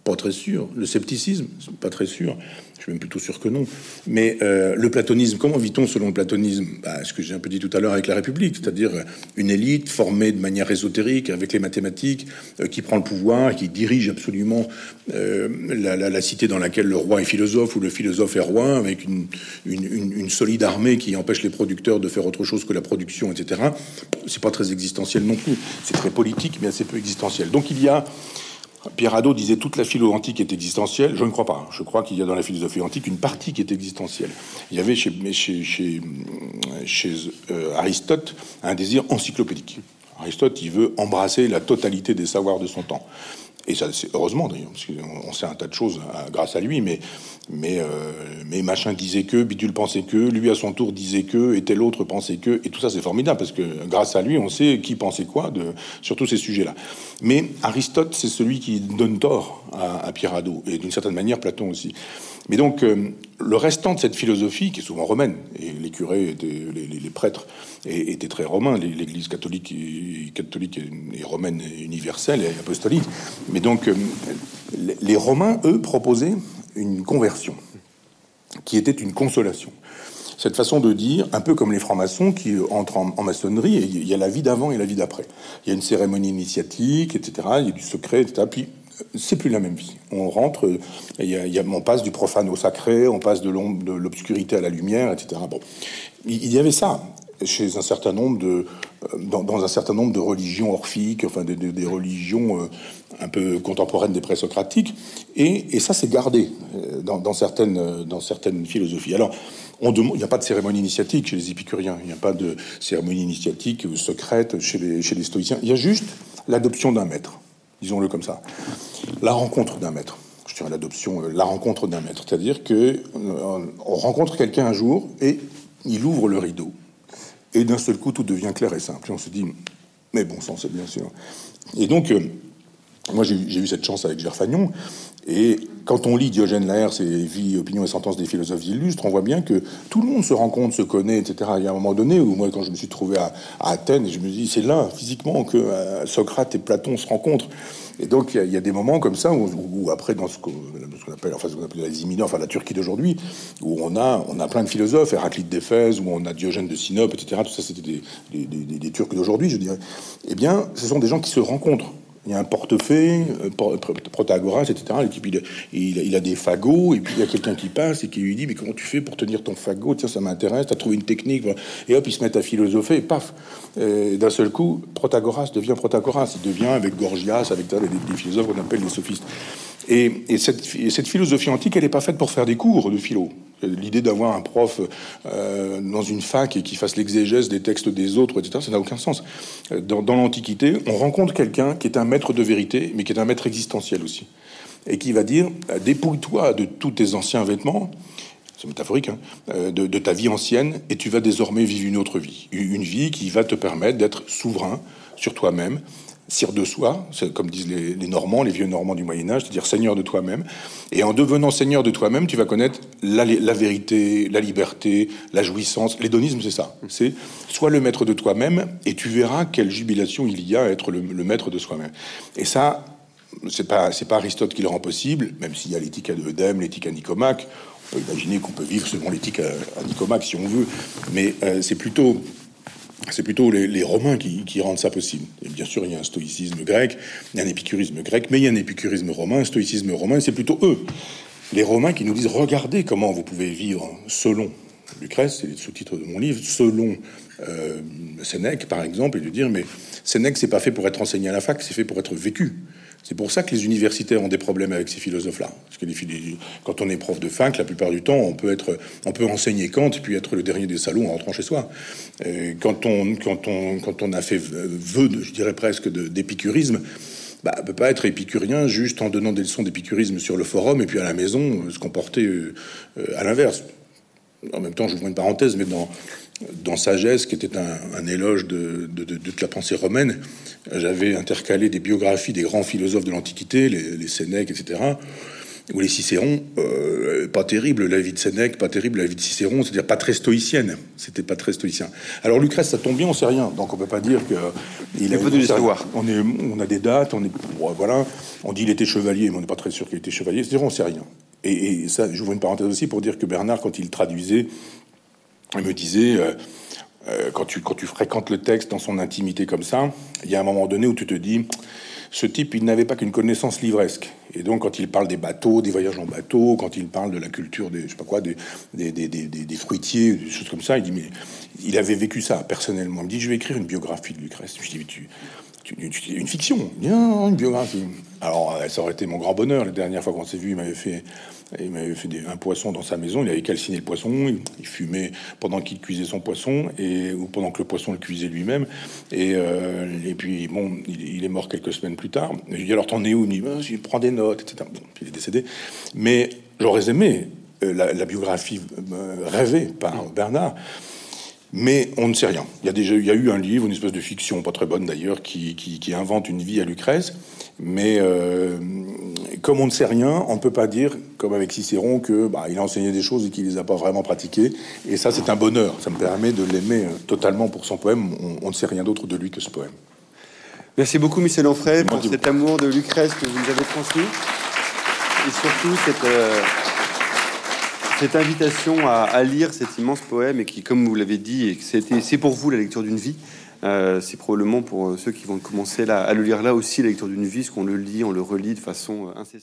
pas très sûr. Le scepticisme, pas très sûr. Je suis même plutôt sûr que non. Mais euh, le platonisme, comment vit-on selon le platonisme? Bah, Ce que j'ai un peu dit tout à l'heure avec la République, c'est-à-dire une élite formée de manière ésotérique avec les mathématiques, euh, qui prend le pouvoir, qui dirige absolument euh, la, cité dans laquelle le roi est philosophe ou le philosophe est roi, avec une, une solide armée qui empêche les producteurs de faire autre chose que la production, etc. C'est pas très existentiel non plus. C'est très politique, mais assez peu existentiel. Donc il y a Pierre Hadot disait toute la philo antique est existentielle. Je ne crois pas. Je crois qu'il y a dans la philosophie antique une partie qui est existentielle. Il y avait chez, euh, Aristote un désir encyclopédique. Aristote, il veut embrasser la totalité des savoirs de son temps. Et ça, c'est heureusement d'ailleurs, parce qu'on sait un tas de choses euh, grâce à lui, mais mais, euh, mais machin disait que, Bidule pensait que, lui à son tour disait que, et tel autre pensait que, et tout ça c'est formidable parce que grâce à lui on sait qui pensait quoi sur tous ces sujets-là. Mais Aristote c'est celui qui donne tort à, à Hadot, et d'une certaine manière Platon aussi. Mais donc euh, le restant de cette philosophie qui est souvent romaine, et les curés, les, prêtres étaient très romains, l'Église catholique, et, catholique et romaine universelle et apostolique, mais donc euh, les Romains eux proposaient une conversion, qui était une consolation. cette façon de dire, un peu comme les francs-maçons qui entrent en, maçonnerie, il y a la vie d'avant et la vie d'après. Il y a une cérémonie initiatique, etc. Il y a du secret, etc. c'est plus la même vie. On rentre, a, on passe du profane au sacré, on passe de l'obscurité à la lumière, etc. Bon, il y avait ça chez un certain nombre de, euh, dans, un certain nombre de religions orphiques, enfin des, religions euh, un peu contemporaines des présocratiques, et, et ça c'est gardé euh, dans, certaines, dans certaines philosophies. Alors, il n'y a pas de cérémonie initiatique chez les épicuriens, il n'y a pas de cérémonie initiatique secrète chez les, chez les stoïciens, il y a juste l'adoption d'un maître, disons-le comme ça, la rencontre d'un maître. Je dirais l'adoption, la rencontre d'un maître, c'est-à-dire que on rencontre quelqu'un un jour et il ouvre le rideau et d'un seul coup, tout devient clair et simple. Et on se dit, mais bon sang, c'est bien sûr. Et donc, euh, moi, j'ai eu cette chance avec Gerfagnon. Et quand on lit Diogène Laërce et Vie, Opinion et Sentence des philosophes illustres, on voit bien que tout le monde se rencontre, se connaît, etc. Il y a un moment donné où moi, quand je me suis trouvé à, Athènes, je me dis, c'est là, physiquement, que euh, Socrate et Platon se rencontrent. Et donc, il y, a des moments comme ça où, après, dans ce qu'on appelle, enfin, ce appelle enfin la Turquie d'aujourd'hui, où on a, on a plein de philosophes, Héraclite d'Éphèse, où on a Diogène de Sinope, etc. Tout ça, c'était des Turcs d'aujourd'hui, je dirais. Eh bien, ce sont des gens qui se rencontrent il y a un portefeuille, euh, Protagoras, etc. Le type, il, a des fagots, et puis il y a quelqu'un qui passe et qui lui dit Mais comment tu fais pour tenir ton fagot? Tiens, ça m'intéresse, tu as trouvé une technique. Et hop, ils se mettent à philosopher, et paf D'un seul coup, Protagoras devient Protagoras. Il devient, avec Gorgias, avec des, philosophes qu'on appelle les sophistes. Et, cette, cette, philosophie antique, elle n'est pas faite pour faire des cours de philo. L'idée d'avoir un prof euh, dans une fac et qui fasse l'exégèse des textes des autres, etc., ça n'a aucun sens. Dans, l'Antiquité, on rencontre quelqu'un qui est un maître de vérité, mais qui est un maître existentiel aussi. Et qui va dire dépouille-toi de tous tes anciens vêtements, c'est métaphorique, hein, euh, de, de, ta vie ancienne, et tu vas désormais vivre une autre vie. Une vie qui va te permettre d'être souverain sur toi-même, sire de soi, comme disent les, Normands, les vieux Normands du Moyen Âge, c'est-à-dire seigneur de toi-même. Et en devenant seigneur de toi-même, tu vas connaître la, vérité, la liberté, la jouissance. L'hédonisme, c'est ça. C'est sois le maître de toi-même, et tu verras quelle jubilation il y a à être le, maître de soi-même. Et ça, c'est pas pas Aristote qui le rend possible, même s'il y a l'éthique à Eudème, l'éthique à Nicomaque. On peut imaginer qu'on peut vivre selon l'éthique à, Nicomaque si on veut, mais euh, c'est plutôt c'est plutôt les, Romains qui, rendent ça possible. Et bien sûr, il y a un stoïcisme grec, il y a un épicurisme grec, mais il y a un épicurisme romain, un stoïcisme romain, c'est plutôt eux, les Romains, qui nous disent regardez comment vous pouvez vivre selon Lucrèce, c'est le sous-titre de mon livre, selon euh, Sénèque, par exemple, et de dire mais Sénèque, c'est pas fait pour être enseigné à la fac, c'est fait pour être vécu. C'est pour ça que les universitaires ont des problèmes avec ces philosophes-là. Parce que quand on est prof de fac, la plupart du temps, on peut être, enseigner Kant et puis être le dernier des salons en rentrant chez soi. quand on, quand on, quand on a fait vœu, je dirais presque, d'épicurisme, bah, on peut pas être épicurien juste en donnant des leçons d'épicurisme sur le forum et puis à la maison euh, se comporter euh, à l'inverse. En même temps, j'ouvre une parenthèse, mais dans dans Sagesse, qui était un, éloge de, toute la pensée romaine, j'avais intercalé des biographies des grands philosophes de l'Antiquité, les, les, Sénèques, etc., ou les Cicérons. Euh, pas terrible la vie de Sénèque, pas terrible la vie de Cicéron, c'est-à-dire pas très stoïcienne. C'était pas très stoïcien. Alors Lucrèce, ça tombe bien, on sait rien, donc on peut pas dire que il a. de l'histoire. On est, on a des dates, on est, voilà, on dit il était chevalier, mais on n'est pas très sûr qu'il était chevalier. C'est-à-dire on sait rien. Et, et ça, j'ouvre une parenthèse aussi pour dire que Bernard, quand il traduisait il me disait, euh, euh, quand, tu, tu fréquentes le texte dans son intimité comme ça, il y a un moment donné où tu te dis, ce type, il n'avait pas qu'une connaissance livresque. Et donc, quand il parle des bateaux, des voyages en bateau, quand il parle de la culture des, je sais pas quoi, des, fruitiers, des choses comme ça, il dit, mais il avait vécu ça personnellement. Il me dit, je vais écrire une biographie de Lucrèce. Je dis, mais tu, une fiction, bien une biographie. Alors, ça aurait été mon grand bonheur. La dernière fois qu'on s'est vu, il m'avait fait il m'avait fait un poisson dans sa maison, il avait calciné le poisson, il, fumait pendant qu'il cuisait son poisson, et, ou pendant que le poisson le cuisait lui-même. Et, euh, et puis, bon, il, est mort quelques semaines plus tard. je lui dis, alors t'en es où? Il me dit, je prends des notes, etc. Bon, il est décédé. Mais j'aurais aimé euh, la, biographie euh, rêvée par Bernard. Mais on ne sait rien. Il y a déjà il y a eu un livre, une espèce de fiction, pas très bonne d'ailleurs, qui, qui, invente une vie à Lucrèce. Mais euh, comme on ne sait rien, on ne peut pas dire, comme avec Cicéron, que bah, il a enseigné des choses et qu'il les a pas vraiment pratiquées. Et ça, c'est un bonheur. Ça me permet de l'aimer euh, totalement pour son poème. On, ne sait rien d'autre de lui que ce poème. Merci beaucoup, Michel Onfray, pour cet amour de Lucrèce que vous nous avez transmis. Et surtout cette... Euh, cette invitation à, lire cet immense poème et qui, comme vous l'avez dit, c'est pour vous la lecture d'une vie. Euh, c'est probablement pour ceux qui vont commencer à le lire là aussi la lecture d'une vie, ce qu'on le lit, on le relit de façon incessante.